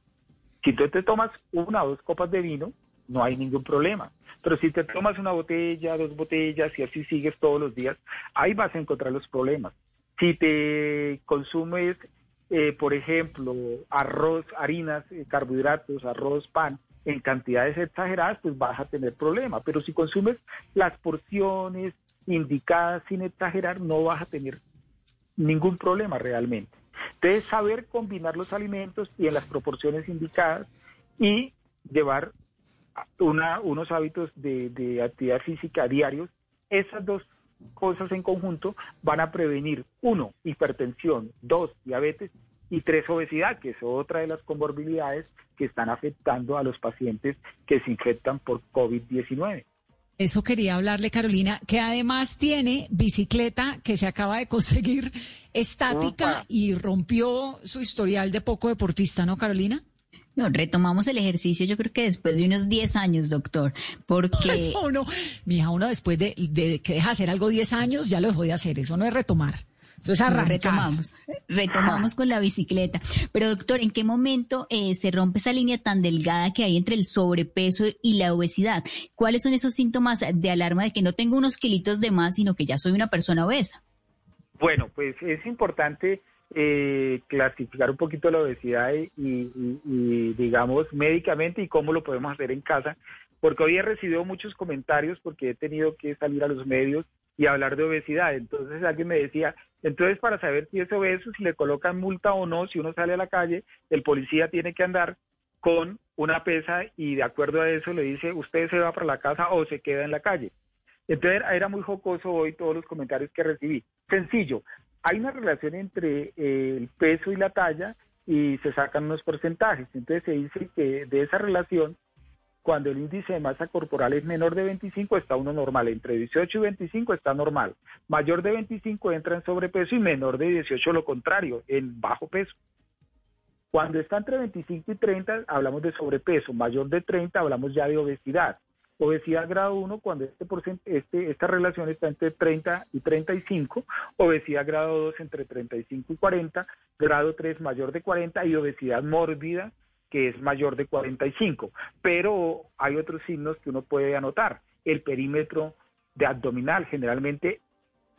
Speaker 9: Si tú te tomas una o dos copas de vino, no hay ningún problema. Pero si te tomas una botella, dos botellas y así sigues todos los días, ahí vas a encontrar los problemas. Si te consumes, eh, por ejemplo, arroz, harinas, eh, carbohidratos, arroz, pan, en cantidades exageradas, pues vas a tener problemas. Pero si consumes las porciones indicadas sin exagerar, no vas a tener ningún problema realmente. Entonces, saber combinar los alimentos y en las proporciones indicadas y llevar una, unos hábitos de, de actividad física diarios, esas dos cosas en conjunto van a prevenir, uno, hipertensión, dos, diabetes y tres, obesidad, que es otra de las comorbilidades que están afectando a los pacientes que se infectan por COVID-19.
Speaker 2: Eso quería hablarle, Carolina, que además tiene bicicleta que se acaba de conseguir estática y rompió su historial de poco deportista, ¿no, Carolina?
Speaker 3: No, retomamos el ejercicio yo creo que después de unos 10 años, doctor, porque...
Speaker 2: Eso no, mija, uno después de, que deja hacer algo 10 años ya lo dejó de hacer, eso no es retomar. Eso es arrancar.
Speaker 3: Retomamos, retomamos con la bicicleta. Pero doctor, ¿en qué momento eh, se rompe esa línea tan delgada que hay entre el sobrepeso y la obesidad? ¿Cuáles son esos síntomas de alarma de que no tengo unos kilitos de más, sino que ya soy una persona obesa?
Speaker 9: Bueno, pues es importante eh, clasificar un poquito la obesidad y, digamos, médicamente y cómo lo podemos hacer en casa, porque hoy he recibido muchos comentarios porque he tenido que salir a los medios y hablar de obesidad. Entonces alguien me decía, entonces para saber si es obeso, si le colocan multa o no, si uno sale a la calle, el policía tiene que andar con una pesa y de acuerdo a eso le dice, usted se va para la casa o se queda en la calle. Entonces era muy jocoso hoy todos los comentarios que recibí. Sencillo, hay una relación entre eh, el peso y la talla y se sacan unos porcentajes. Entonces se dice que de esa relación, cuando el índice de masa corporal es menor de 25, está uno normal. Entre 18 y 25 está normal. Mayor de 25 entra en sobrepeso y menor de 18 lo contrario, en bajo peso. Cuando está entre 25 y 30 hablamos de sobrepeso, mayor de 30 hablamos ya de obesidad. Obesidad grado 1 cuando este, este esta relación está entre 30 y 35, obesidad grado 2 entre 35 y 40, grado 3 mayor de 40 y obesidad mórbida que es mayor de 45. Pero hay otros signos que uno puede anotar. El perímetro de abdominal, generalmente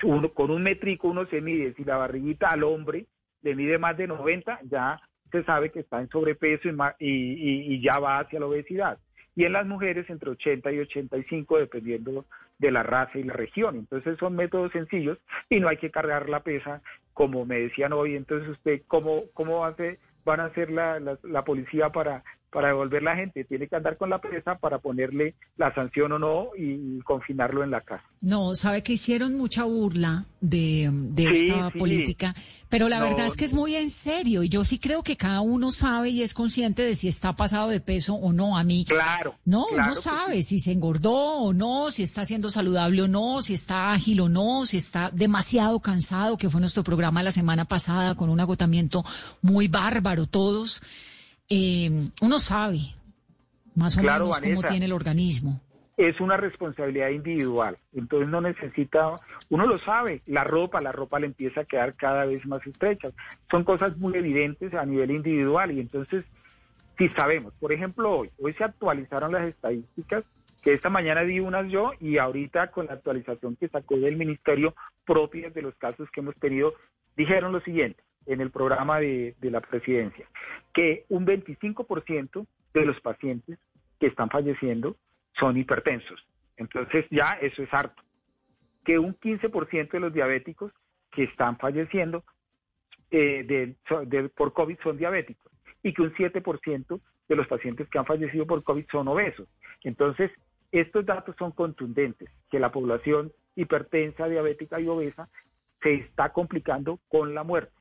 Speaker 9: uno, con un métrico uno se mide, si la barriguita al hombre le mide más de 90, ya se sabe que está en sobrepeso y ya va hacia la obesidad y en las mujeres entre 80 y 85 dependiendo de la raza y la región. Entonces son métodos sencillos y no hay que cargar la pesa como me decían hoy. Entonces usted, ¿cómo, cómo hace, van a hacer la, la policía para para devolver la gente. Tiene que andar con la presa para ponerle la sanción o no y confinarlo en la casa.
Speaker 2: No, sabe que hicieron mucha burla de, esta política, pero la verdad es que es muy en serio y yo sí creo que cada uno sabe y es consciente de si está pasado de peso o no. A mí,
Speaker 9: claro,
Speaker 2: no, uno sabe si se engordó o no, si está siendo saludable o no, si está ágil o no, si está demasiado cansado, que fue nuestro programa la semana pasada con un agotamiento muy bárbaro todos eh, uno sabe más o menos cómo tiene el organismo.
Speaker 9: Es una responsabilidad individual, entonces no necesita, uno lo sabe, la ropa, la ropa le empieza a quedar cada vez más estrecha. Son cosas muy evidentes a nivel individual y entonces si sabemos, por ejemplo hoy, hoy se actualizaron las estadísticas que esta mañana di unas yo y ahorita con la actualización que sacó del ministerio propias de los casos que hemos tenido, dijeron lo siguiente, en el programa de, la presidencia, que un 25% de los pacientes que están falleciendo son hipertensos. Entonces ya eso es harto. Que un 15% de los diabéticos que están falleciendo eh, por COVID son diabéticos y que un 7% de los pacientes que han fallecido por COVID son obesos. Entonces, estos datos son contundentes, que la población hipertensa, diabética y obesa se está complicando con la muerte.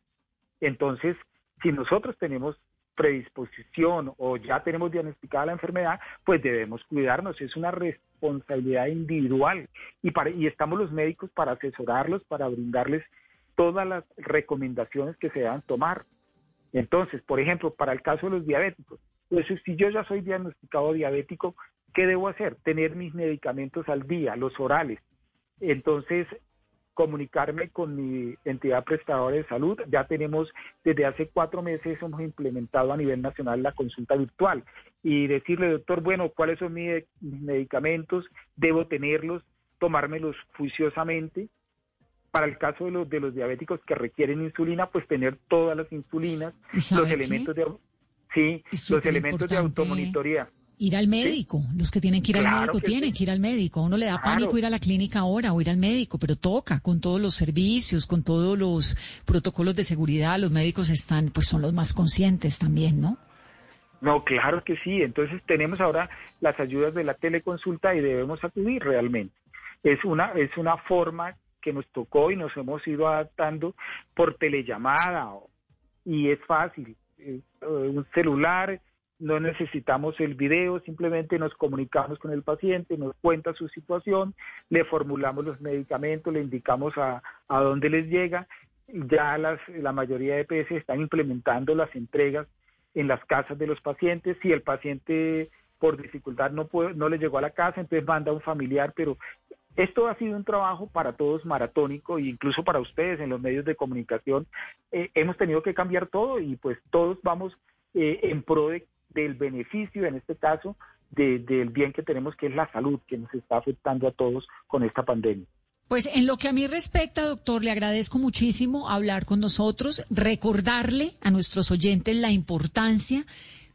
Speaker 9: Entonces, si nosotros tenemos predisposición o ya tenemos diagnosticada la enfermedad, pues debemos cuidarnos. Es una responsabilidad individual y, para, y estamos los médicos para asesorarlos, para brindarles todas las recomendaciones que se deban tomar. Entonces, por ejemplo, para el caso de los diabéticos, pues si yo ya soy diagnosticado diabético, ¿qué debo hacer? Tener mis medicamentos al día, los orales. Entonces, comunicarme con mi entidad prestadora de salud. Ya tenemos desde hace cuatro meses hemos implementado a nivel nacional la consulta virtual y decirle, doctor, bueno, ¿cuáles son mis medicamentos? ¿Debo tenerlos? ¿Tomármelos juiciosamente? Para el caso de los, de los diabéticos que requieren insulina, pues tener todas las insulinas, los elementos de... Sí, los elementos de automonitoría
Speaker 2: ir al médico. Los que tienen que ir al médico tienen que ir al médico. A uno le da pánico ir a la clínica ahora o ir al médico, pero toca con todos los servicios, con todos los protocolos de seguridad. Los médicos están, pues son los más conscientes también, ¿no?
Speaker 9: No, claro que sí. Entonces tenemos ahora las ayudas de la teleconsulta y debemos acudir realmente. Es una, es una forma que nos tocó y nos hemos ido adaptando por telellamada y es fácil. un celular, no necesitamos el video, simplemente nos comunicamos con el paciente, nos cuenta su situación, le formulamos los medicamentos, le indicamos a, a dónde les llega. Ya las, la mayoría de EPS están implementando las entregas en las casas de los pacientes. Si el paciente por dificultad no, puede, no le llegó a la casa, entonces manda a un familiar, pero esto ha sido un trabajo para todos maratónico e incluso para ustedes en los medios de comunicación. Eh, hemos tenido que cambiar todo y pues todos vamos eh, en pro del beneficio, en este caso, del bien que tenemos, que es la salud, que nos está afectando a todos con esta pandemia.
Speaker 2: Pues en lo que a mí respecta, doctor, le agradezco muchísimo hablar con nosotros, recordarle a nuestros oyentes la importancia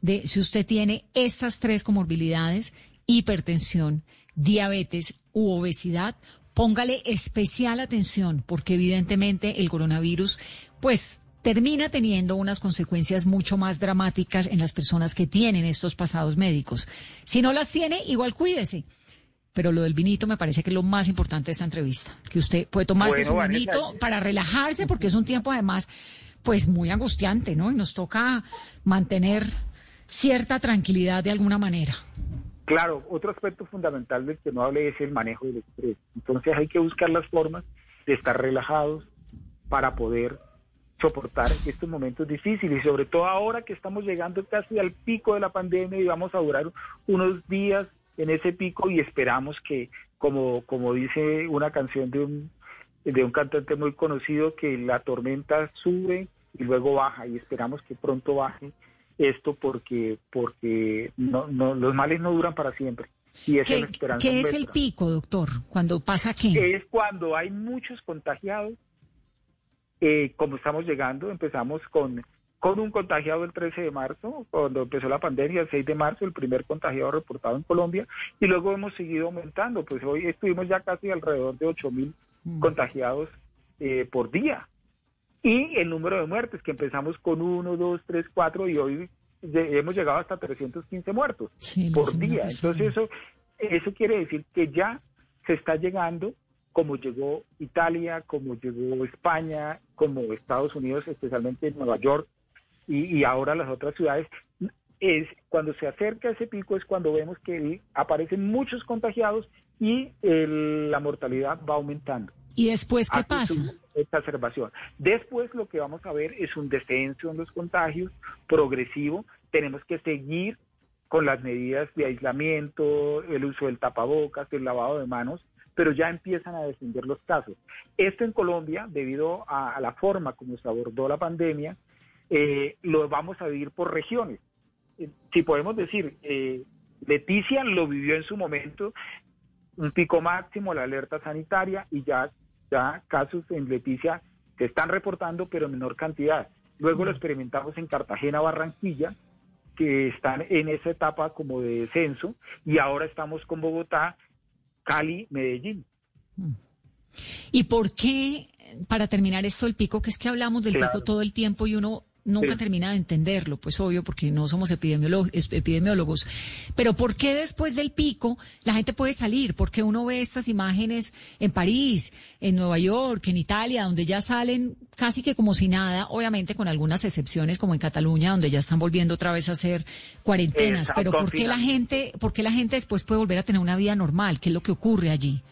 Speaker 2: de si usted tiene estas tres comorbilidades, hipertensión, diabetes u obesidad, póngale especial atención porque evidentemente el coronavirus pues termina teniendo unas consecuencias mucho más dramáticas en las personas que tienen estos pasados médicos. Si no las tiene, igual cuídese. Pero lo del vinito me parece que es lo más importante de esta entrevista, que usted puede tomarse su vinito para relajarse porque es un tiempo además pues muy angustiante, ¿no? Y nos toca mantener cierta tranquilidad de alguna manera.
Speaker 9: Claro, otro aspecto fundamental del que no hable es el manejo del estrés. Entonces hay que buscar las formas de estar relajados para poder soportar estos momentos difíciles y sobre todo ahora que estamos llegando casi al pico de la pandemia y vamos a durar unos días en ese pico y esperamos que, como, como dice una canción de un, de un cantante muy conocido, que la tormenta sube y luego baja y esperamos que pronto baje esto porque porque no, no, los males no duran para siempre.
Speaker 2: Y ¿Qué, es, ¿qué es el pico, doctor? ¿Cuando pasa qué?
Speaker 9: Es cuando hay muchos contagiados. Eh, como estamos llegando, empezamos con, con un contagiado el 13 de marzo, cuando empezó la pandemia, el 6 de marzo, el primer contagiado reportado en Colombia, y luego hemos seguido aumentando. Pues hoy estuvimos ya casi alrededor de 8 mil mm. contagiados eh, por día. Y el número de muertes, que empezamos con 1, 2, 3, 4 y hoy hemos llegado hasta 315 muertos por día. Entonces eso, eso quiere decir que ya se está llegando como llegó Italia, como llegó España, como Estados Unidos, especialmente Nueva York y, ahora las otras ciudades. Es cuando se acerca ese pico es cuando vemos que aparecen muchos contagiados y la mortalidad va aumentando.
Speaker 2: ¿Y después qué pasa?
Speaker 9: Exacerbación. Después lo que vamos a ver es un descenso en los contagios progresivo. Tenemos que seguir con las medidas de aislamiento, el uso del tapabocas, el lavado de manos, pero ya empiezan a descender los casos. Esto en Colombia, debido a, la forma como se abordó la pandemia, eh, lo vamos a vivir por regiones. Eh, si podemos decir, eh, Leticia lo vivió en su momento, un pico máximo, la alerta sanitaria, y ya ya casos en Leticia se están reportando, pero en menor cantidad. Luego lo experimentamos en Cartagena, Barranquilla, que están en esa etapa como de descenso, y ahora estamos con Bogotá, Cali, Medellín.
Speaker 2: ¿Y por qué, para terminar esto, el pico, que es que hablamos del pico todo el tiempo y uno nunca termina de entenderlo, pues obvio, porque no somos epidemiólogos, pero ¿por qué después del pico la gente puede salir? ¿Por qué uno ve estas imágenes en París, en Nueva York, en Italia, donde ya salen casi que como si nada, obviamente con algunas excepciones como en Cataluña, donde ya están volviendo otra vez a hacer cuarentenas, pero ¿por qué la gente, por qué la gente después puede volver a tener una vida normal? ¿Qué es lo que ocurre allí?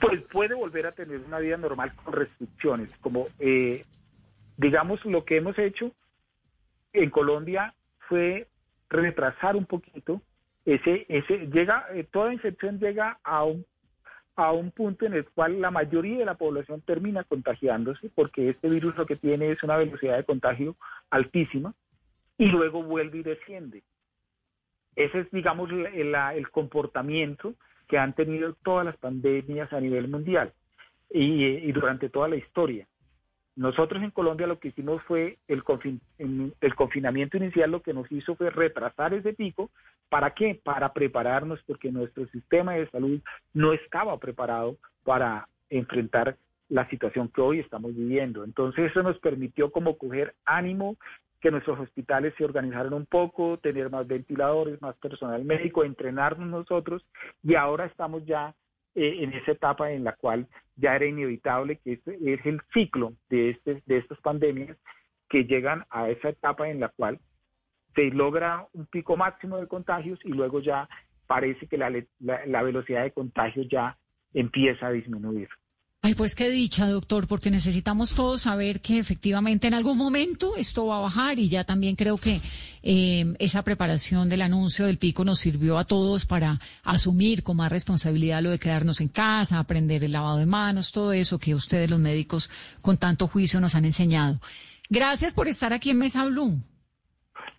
Speaker 9: Pues puede volver a tener una vida normal con restricciones, como eh, digamos, lo que hemos hecho en Colombia fue retrasar un poquito ese, ese llega, eh, toda infección llega a un a un punto en el cual la mayoría de la población termina contagiándose, porque este virus lo que tiene es una velocidad de contagio altísima, y luego vuelve y desciende. Ese es, digamos, el, el comportamiento que han tenido todas las pandemias a nivel mundial y, y durante toda la historia. Nosotros en Colombia lo que hicimos fue el, el confinamiento inicial, lo que nos hizo fue retrasar ese pico. ¿Para qué? Para prepararnos, porque nuestro sistema de salud no estaba preparado para enfrentar la situación que hoy estamos viviendo. Entonces eso nos permitió como coger ánimo que nuestros hospitales se organizaron un poco, tener más ventiladores, más personal médico, entrenarnos nosotros y ahora estamos ya eh, en esa etapa en la cual ya era inevitable que este es el ciclo de, este, de estas pandemias que llegan a esa etapa en la cual se logra un pico máximo de contagios y luego ya parece que la, la velocidad de contagios ya empieza a disminuir.
Speaker 2: Ay, pues qué dicha, doctor, porque necesitamos todos saber que efectivamente en algún momento esto va a bajar y ya también creo que eh, esa preparación del anuncio del pico nos sirvió a todos para asumir con más responsabilidad lo de quedarnos en casa, aprender el lavado de manos, todo eso que ustedes los médicos con tanto juicio nos han enseñado. Gracias por estar aquí en Mesa Blue.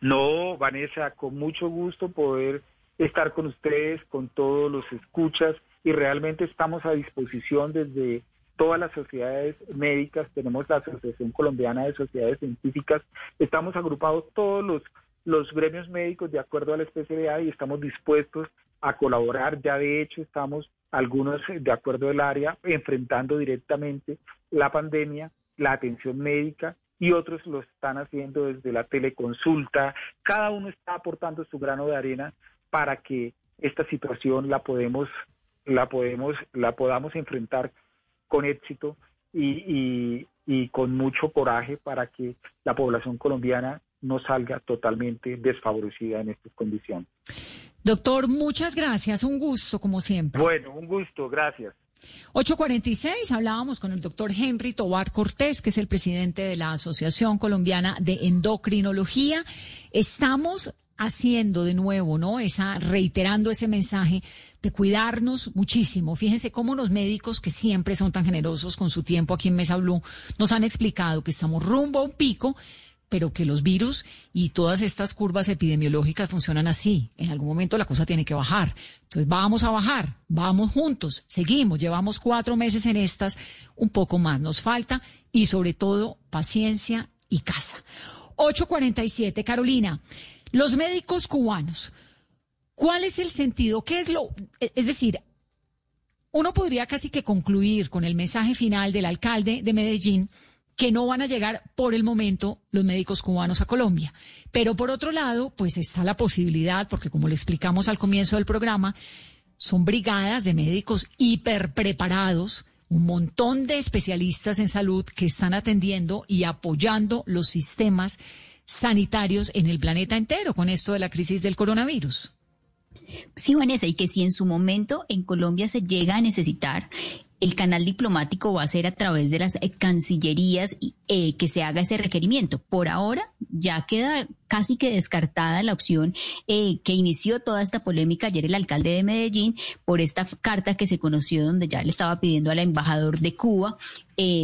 Speaker 9: No, Vanessa, con mucho gusto poder estar con ustedes, con todos los escuchas y realmente estamos a disposición desde todas las sociedades médicas, tenemos la Asociación Colombiana de Sociedades Científicas, estamos agrupados todos los, los gremios médicos de acuerdo a la especialidad y estamos dispuestos a colaborar. Ya de hecho estamos algunos de acuerdo al área enfrentando directamente la pandemia, la atención médica y otros lo están haciendo desde la teleconsulta. Cada uno está aportando su grano de arena para que esta situación la podemos la podemos la podamos enfrentar con éxito y, con mucho coraje para que la población colombiana no salga totalmente desfavorecida en estas condiciones.
Speaker 2: Doctor, muchas gracias, un gusto como siempre.
Speaker 9: Bueno, un gusto, gracias.
Speaker 2: 846, hablábamos con el doctor Henry Tobar Cortés, que es el presidente de la Asociación Colombiana de Endocrinología. Estamos haciendo de nuevo, ¿no? Esa, reiterando ese mensaje de cuidarnos muchísimo. Fíjense cómo los médicos que siempre son tan generosos con su tiempo aquí en Mesa Blue nos han explicado que estamos rumbo a un pico, pero que los virus y todas estas curvas epidemiológicas funcionan así. En algún momento la cosa tiene que bajar. Entonces vamos a bajar, vamos juntos, seguimos, llevamos cuatro meses en estas, un poco más nos falta y sobre todo paciencia y casa. 847, Carolina. Los médicos cubanos, ¿cuál es el sentido? ¿Qué es lo...? Es decir, uno podría casi que concluir con el mensaje final del alcalde de Medellín que no van a llegar por el momento los médicos cubanos a Colombia. Pero por otro lado, pues está la posibilidad, porque como le explicamos al comienzo del programa, son brigadas de médicos hiperpreparados, un montón de especialistas en salud que están atendiendo y apoyando los sistemas sanitarios en el planeta entero con esto de la crisis del coronavirus.
Speaker 3: Sí, Vanessa, y que si en su momento en Colombia se llega a necesitar, el canal diplomático va a ser a través de las eh, cancillerías eh, que se haga ese requerimiento. Por ahora ya queda casi que descartada la opción eh, que inició toda esta polémica ayer el alcalde de Medellín por esta carta que se conoció donde ya le estaba pidiendo al embajador de Cuba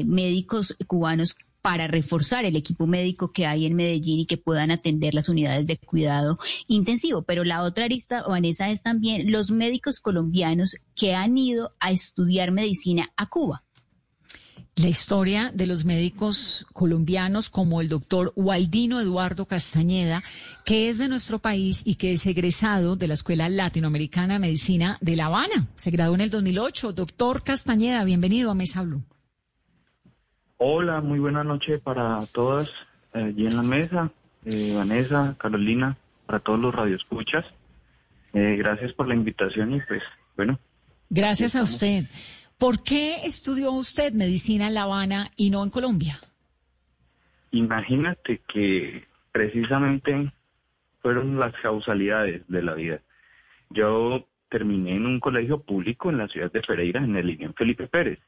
Speaker 3: médicos cubanos para reforzar el equipo médico que hay en Medellín y que puedan atender las unidades de cuidado intensivo. Pero la otra arista, Vanessa, es también los médicos colombianos que han ido a estudiar medicina a Cuba.
Speaker 2: La historia de los médicos colombianos como el doctor Waldino Eduardo Castañeda, que es de nuestro país y que es egresado de la Escuela Latinoamericana de Medicina de La Habana. Se graduó en el 2008. Doctor Castañeda, bienvenido a Mesa Blue.
Speaker 10: Hola, muy buena noche para todas eh, allí en la mesa, eh, Vanessa, Carolina, para todos los radioescuchas. Eh, gracias por la invitación y pues bueno.
Speaker 2: Gracias a usted. ¿Por qué estudió usted medicina en La Habana y no en Colombia?
Speaker 10: Imagínate que precisamente fueron las causalidades de la vida. Yo terminé en un colegio público en la ciudad de Pereira, en el línea Felipe Pérez.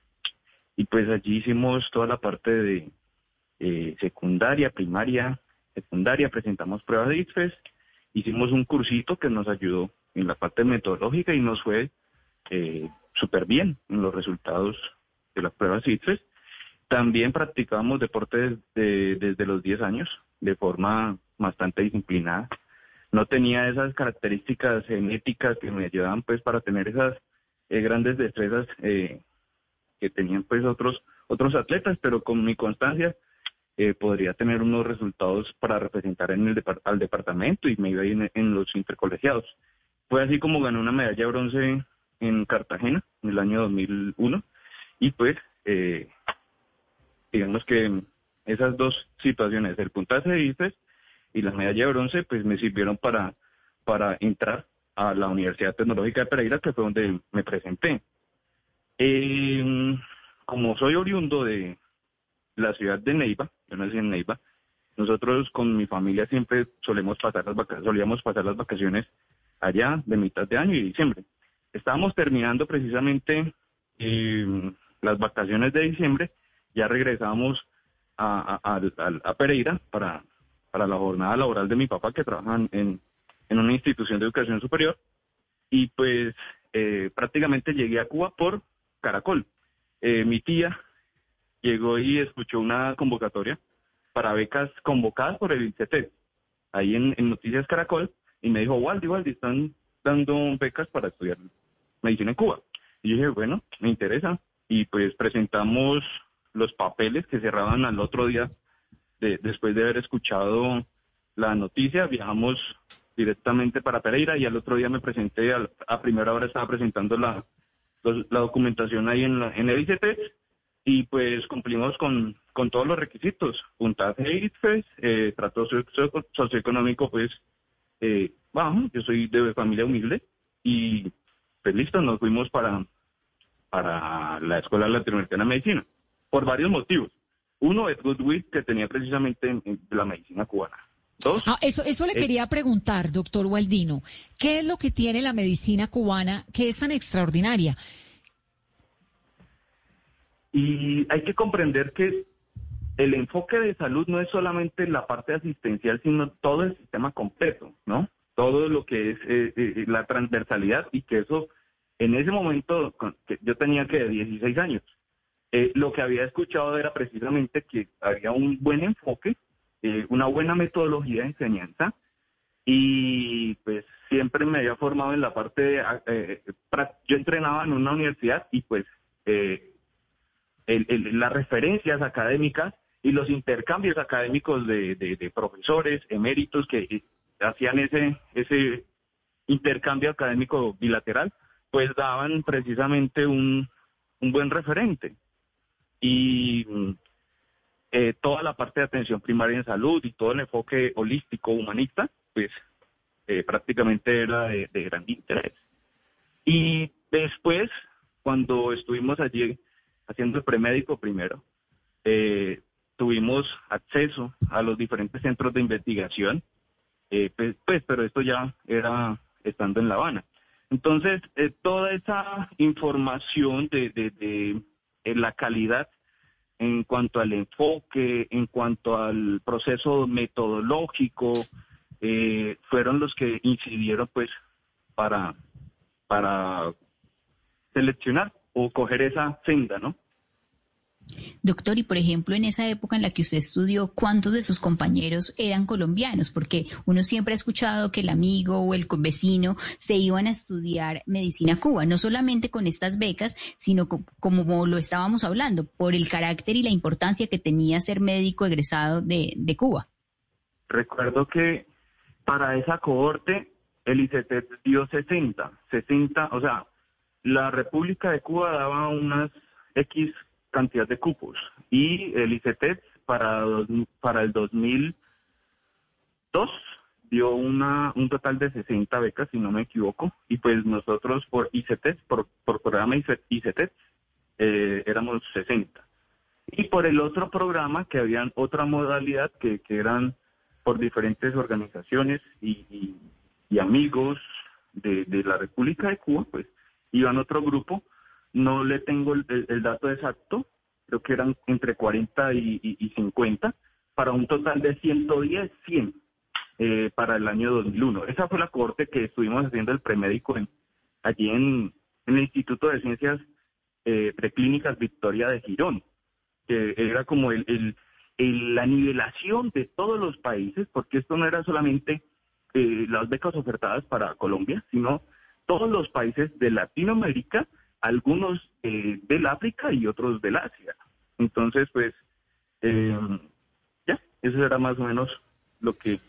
Speaker 10: Y pues allí hicimos toda la parte de eh, secundaria, primaria, secundaria, presentamos pruebas de ITFES, hicimos un cursito que nos ayudó en la parte metodológica y nos fue eh, súper bien en los resultados de las pruebas ITFES. También practicábamos deportes desde los 10 años de forma bastante disciplinada. No tenía esas características genéticas que me ayudaban pues para tener esas eh, grandes destrezas eh, que tenían pues otros, otros atletas, pero con mi constancia eh, podría tener unos resultados para representar en el al departamento y me iba ir en, los intercolegiados. Fue así como gané una medalla de bronce en Cartagena en el año 2001 y pues eh, digamos que esas dos situaciones, el puntaje de ICES y la medalla de bronce pues me sirvieron para, para entrar a la Universidad Tecnológica de Pereira, que fue donde me presenté. Eh, como soy oriundo de la ciudad de Neiva, yo nací en Neiva, nosotros con mi familia siempre solemos pasar las vacaciones, solíamos pasar las vacaciones allá de mitad de año y diciembre. Estábamos terminando precisamente eh, las vacaciones de diciembre, ya regresamos a, a, Pereira para, para la jornada laboral de mi papá que trabaja en, en una institución de educación superior y pues eh, prácticamente llegué a Cuba por Caracol. Eh, mi tía llegó y escuchó una convocatoria para becas convocadas por el ICT, ahí en, Noticias Caracol, y me dijo, Waldi, Waldi, están dando becas para estudiar medicina en Cuba. Y yo dije, bueno, me interesa. Y pues presentamos los papeles que cerraban al otro día, de, después de haber escuchado la noticia, viajamos directamente para Pereira y al otro día me presenté, a, primera hora estaba presentando la, la documentación ahí en, la, en el ICT y pues cumplimos con, con todos los requisitos, puntaje ITFES, eh, trato socioeconómico pues eh, bajo, yo soy de familia humilde y pues listo, nos fuimos para, para la Escuela Latinoamericana de Medicina, por varios motivos. Uno es Goodwill, que tenía precisamente la medicina cubana.
Speaker 2: Ah, eso, eso le quería preguntar, doctor Waldino. ¿Qué es lo que tiene la medicina cubana que es tan extraordinaria?
Speaker 10: Y hay que comprender que el enfoque de salud no es solamente la parte asistencial, sino todo el sistema completo, ¿no? Todo lo que es eh, eh, la transversalidad y que eso, en ese momento, que yo tenía que 16 años, eh, lo que había escuchado era precisamente que había un buen enfoque eh, una buena metodología de enseñanza y pues siempre me había formado en la parte de, eh, yo entrenaba en una universidad y pues eh, las referencias académicas y los intercambios académicos de, profesores eméritos que hacían ese ese intercambio académico bilateral pues daban precisamente un, un buen referente. Y eh, toda la parte de atención primaria en salud y todo el enfoque holístico humanista, pues eh, prácticamente era de, gran interés. Y después, cuando estuvimos allí haciendo el premédico primero, eh, tuvimos acceso a los diferentes centros de investigación, pues, pues, pero esto ya era estando en La Habana. Entonces, toda esa información de, de, de la calidad en cuanto al enfoque, en cuanto al proceso metodológico, eh, fueron los que incidieron pues para, para seleccionar o coger esa senda, ¿no?
Speaker 3: Doctor, y por ejemplo, en esa época en la que usted estudió, ¿cuántos de sus compañeros eran colombianos? Porque uno siempre ha escuchado que el amigo o el vecino se iban a estudiar medicina a Cuba, no solamente con estas becas, sino como lo estábamos hablando, por el carácter y la importancia que tenía ser médico egresado de, de Cuba.
Speaker 10: Recuerdo que para esa cohorte el ICT dio 60, 60, o sea, la República de Cuba daba unas X cantidad de cupos. Y el ICETEX para, para el 2002 dio una, un total de 60 becas, si no me equivoco, y pues nosotros por ICETEX, por, por programa ICETEX, eh, éramos 60. Y por el otro programa, que habían otra modalidad, que, que eran por diferentes organizaciones y, y, amigos de, de, la República de Cuba, pues iban otro grupo no le tengo el, dato exacto, creo que eran entre 40 y, 50, para un total de 110, 100 eh, para el año 2001. Esa fue la corte que estuvimos haciendo el premédico en, allí en, el Instituto de Ciencias eh, Preclínicas Victoria de Girón, que era como el, la nivelación de todos los países, porque esto no era solamente eh, las becas ofertadas para Colombia, sino todos los países de Latinoamérica algunos eh, del África y otros del Asia. Entonces, pues, eh, ya, eso era más o menos lo que,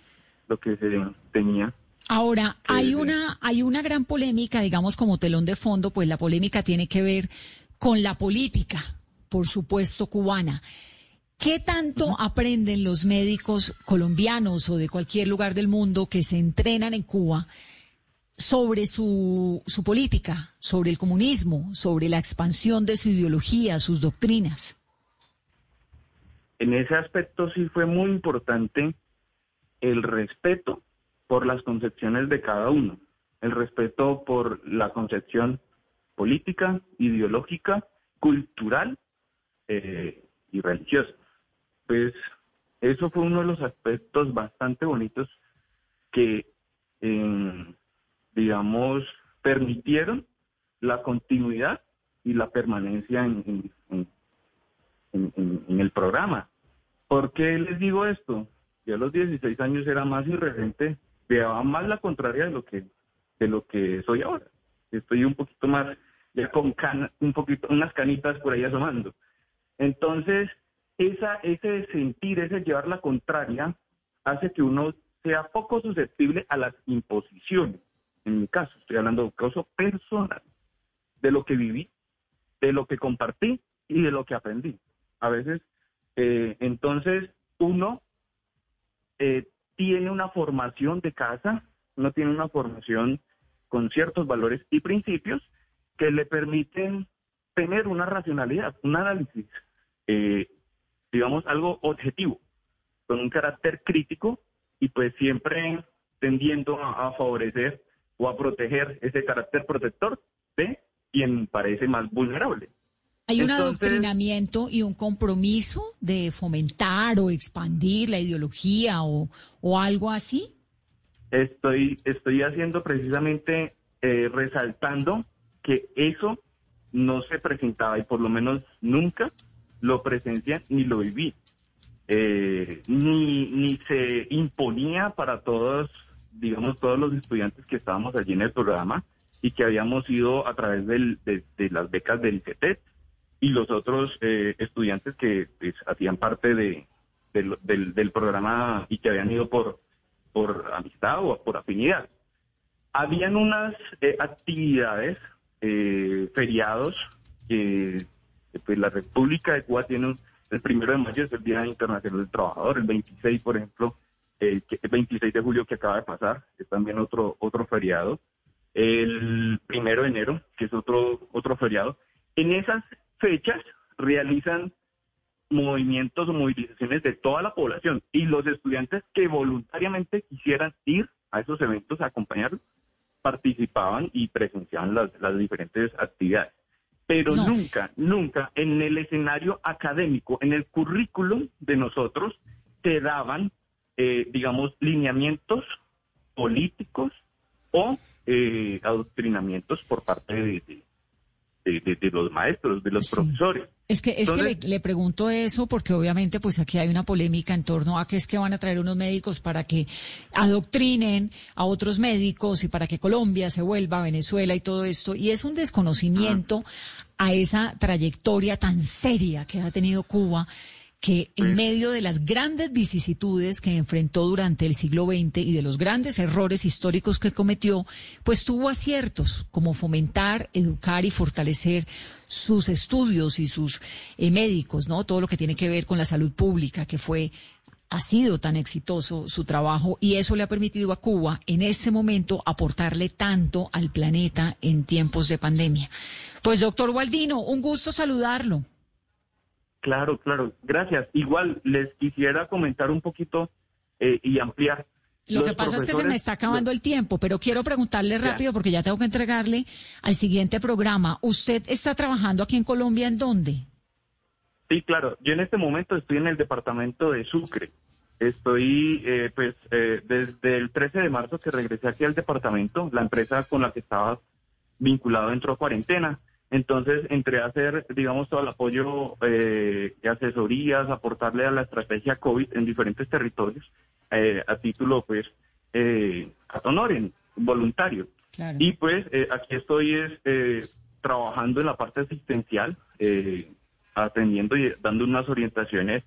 Speaker 10: lo que se tenía.
Speaker 2: Ahora, hay una, hay una gran polémica, digamos, como telón de fondo, pues la polémica tiene que ver con la política, por supuesto, cubana. ¿Qué tanto aprenden los médicos colombianos o de cualquier lugar del mundo que se entrenan en Cuba sobre su, su política, sobre el comunismo, sobre la expansión de su ideología, sus doctrinas?
Speaker 10: En ese aspecto sí fue muy importante el respeto por las concepciones de cada uno, el respeto por la concepción política, ideológica, cultural eh, y religiosa. Pues eso fue uno de los aspectos bastante bonitos que, digamos, permitieron la continuidad y la permanencia en, el programa. ¿Por qué les digo esto? Yo a los 16 años era más irreverente, veía más la contraria de lo que de lo que soy ahora. Estoy un poquito más ya con un poquito unas canitas por ahí asomando. Entonces, esa ese sentir, ese llevar la contraria hace que uno sea poco susceptible a las imposiciones. En mi caso, estoy hablando de un caso personal, de lo que viví, de lo que compartí y de lo que aprendí. A veces, eh, entonces, uno eh, tiene una formación de casa, uno tiene una formación con ciertos valores y principios que le permiten tener una racionalidad, un análisis, eh, digamos, algo objetivo, con un carácter crítico y pues siempre tendiendo a, favorecer o a proteger ese carácter protector de quien parece más vulnerable.
Speaker 2: ¿Hay un adoctrinamiento y un compromiso de fomentar o expandir la ideología o, algo así?
Speaker 10: Estoy, estoy haciendo precisamente eh, resaltando que eso no se presentaba y por lo menos nunca lo presencié ni lo viví. Eh, ni, ni se imponía para todos, digamos, todos los estudiantes que estábamos allí en el programa y que habíamos ido a través del, de, las becas del ICETET y los otros eh, estudiantes que pues, hacían parte de, del, del, programa y que habían ido por, por amistad o por afinidad. Habían unas eh, actividades, eh, feriados, que pues, la República de Cuba tiene el primero de mayo es el Día Internacional del Trabajador, el 26, por ejemplo, el, el 26 de julio que acaba de pasar, es también otro, otro feriado, el primero de enero, que es otro, otro feriado. En esas fechas realizan movimientos o movilizaciones de toda la población y los estudiantes que voluntariamente quisieran ir a esos eventos a acompañar participaban y presenciaban las, diferentes actividades. Pero nunca, nunca en el escenario académico, en el currículum de nosotros, te daban, eh, digamos, lineamientos políticos o eh, adoctrinamientos por parte de, de, los maestros, de los profesores.
Speaker 2: Es que, es que le, pregunto eso porque obviamente pues aquí hay una polémica en torno a que es que van a traer unos médicos para que adoctrinen a otros médicos y para que Colombia se vuelva a Venezuela y todo esto. Y es un desconocimiento a esa trayectoria tan seria que ha tenido Cuba que en medio de las grandes vicisitudes que enfrentó durante el siglo XX y de los grandes errores históricos que cometió, pues tuvo aciertos como fomentar, educar y fortalecer sus estudios y sus eh, médicos, ¿no? Todo lo que tiene que ver con la salud pública, que fue ha sido tan exitoso su trabajo y eso le ha permitido a Cuba en este momento aportarle tanto al planeta en tiempos de pandemia. Pues doctor Gualdino, un gusto saludarlo.
Speaker 10: Claro, claro, gracias. Igual les quisiera comentar un poquito eh, y ampliar.
Speaker 2: Lo que pasa es que se me está acabando el tiempo, pero quiero preguntarle rápido porque ya tengo que entregarle al siguiente programa. ¿Usted está trabajando aquí en Colombia en dónde?
Speaker 10: Sí, claro. Yo en este momento estoy en el departamento de Sucre. Estoy, eh, pues, eh, desde el 13 de marzo que regresé aquí al departamento. La empresa con la que estaba vinculado entró a cuarentena. Entonces entré a hacer, digamos, todo el apoyo eh, asesorías, aportarle a la estrategia COVID en diferentes territorios eh, a título, pues, eh, a honoren, voluntario. Y pues aquí estoy es, trabajando en la parte asistencial, atendiendo y dando unas orientaciones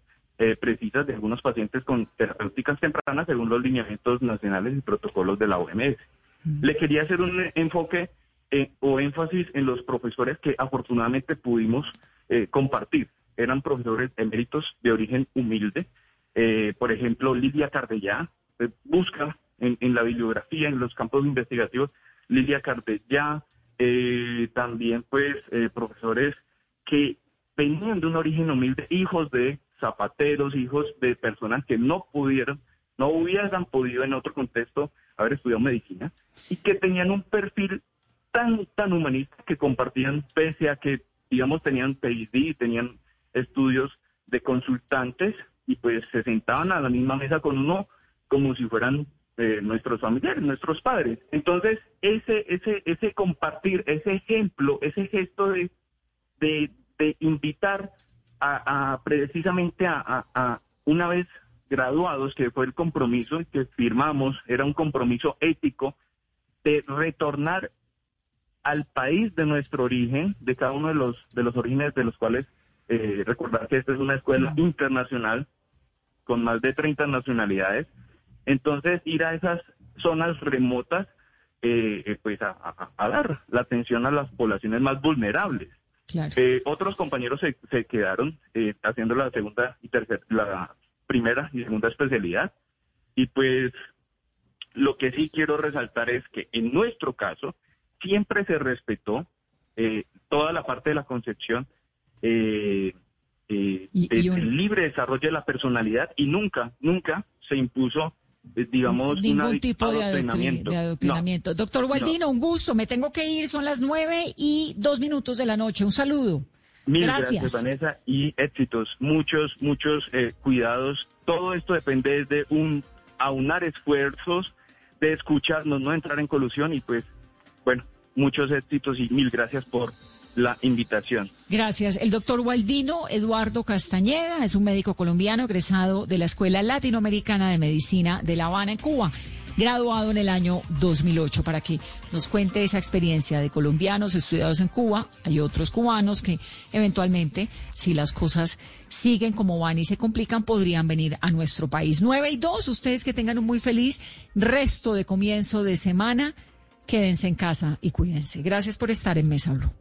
Speaker 10: precisas de algunos pacientes con terapéuticas tempranas según los lineamientos nacionales y protocolos de la OMS. Le quería hacer un enfoque eh, o énfasis en los profesores que afortunadamente pudimos eh, compartir eran profesores eméritos de origen humilde. Eh, por ejemplo, Lidia Cardellá, busca en, en, la bibliografía, en los campos investigativos, Lidia Cardellá, también pues profesores que venían de un origen humilde, hijos de zapateros, hijos de personas que no pudieron, no hubieran podido en otro contexto haber estudiado medicina y que tenían un perfil tan, tan humanista que compartían, pese a que, digamos, tenían PhD, tenían estudios de consultantes y pues se sentaban a la misma mesa con uno como si fueran eh, nuestros familiares, nuestros padres. Entonces, ese, ese, ese compartir, ese ejemplo, ese gesto de, de, de invitar a, precisamente a, una vez graduados, que fue el compromiso que firmamos, era un compromiso ético de retornar al país de nuestro origen, de cada uno de los, de los orígenes de los cuales, eh, recordar que esta es una escuela internacional con más de 30 nacionalidades, entonces ir a esas zonas remotas, eh, eh, pues a, dar la atención a las poblaciones más vulnerables. Eh, otros compañeros se, se quedaron eh, haciendo la segunda y tercera, la primera y segunda especialidad. Y pues lo que sí quiero resaltar es que en nuestro caso siempre se respetó eh, toda la parte de la concepción eh, eh, del libre desarrollo de la personalidad y nunca, nunca se impuso eh, digamos,
Speaker 2: ningún tipo de adoctrinamiento. Doctor Gualdino, un gusto. Me tengo que ir. Son las nueve y dos minutos de la noche. Un saludo.
Speaker 10: Mil gracias. Vanessa, y éxitos. Muchos, muchos eh, cuidados. Todo esto depende de un aunar esfuerzos, de escucharnos, no entrar en colusión y pues, bueno, muchos éxitos y mil gracias por la invitación.
Speaker 2: Gracias. El doctor Waldino Eduardo Castañeda es un médico colombiano egresado de la Escuela Latinoamericana de Medicina de La Habana, en Cuba, graduado en el año 2008, para que nos cuente esa experiencia de colombianos estudiados en Cuba. Hay otros cubanos que eventualmente, si las cosas siguen como van y se complican, podrían venir a nuestro país. Nueve y dos, ustedes que tengan un muy feliz resto de comienzo de semana. Quédense en casa y cuídense. Gracias por estar en Mesa Blue.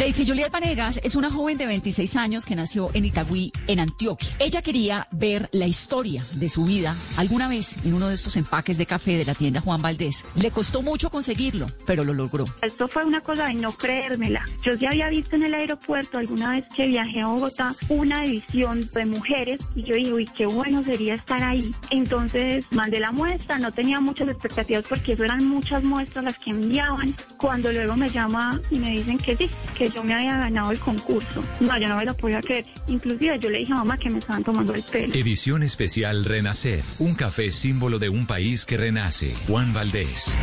Speaker 2: Daisy Juliet Vanegas es una joven de 26 años que nació en Itagüí, en Antioquia. Ella quería ver la historia de su vida alguna vez en uno de estos empaques de café de la tienda Juan Valdés. Le costó mucho conseguirlo, pero lo logró.
Speaker 11: Esto fue una cosa de no creérmela. Yo ya había visto en el aeropuerto alguna vez que viajé a Bogotá una edición de mujeres y yo dije, uy, qué bueno sería estar ahí. Entonces mandé la muestra, no tenía muchas expectativas porque eran muchas muestras las que enviaban. Cuando luego me llama y me dicen que sí, yo me había ganado el concurso. No, yo no me lo podía creer. Inclusive yo le dije a mamá que me estaban tomando el pelo.
Speaker 1: Edición especial Renacer, un café símbolo de un país que renace. Juan Valdés.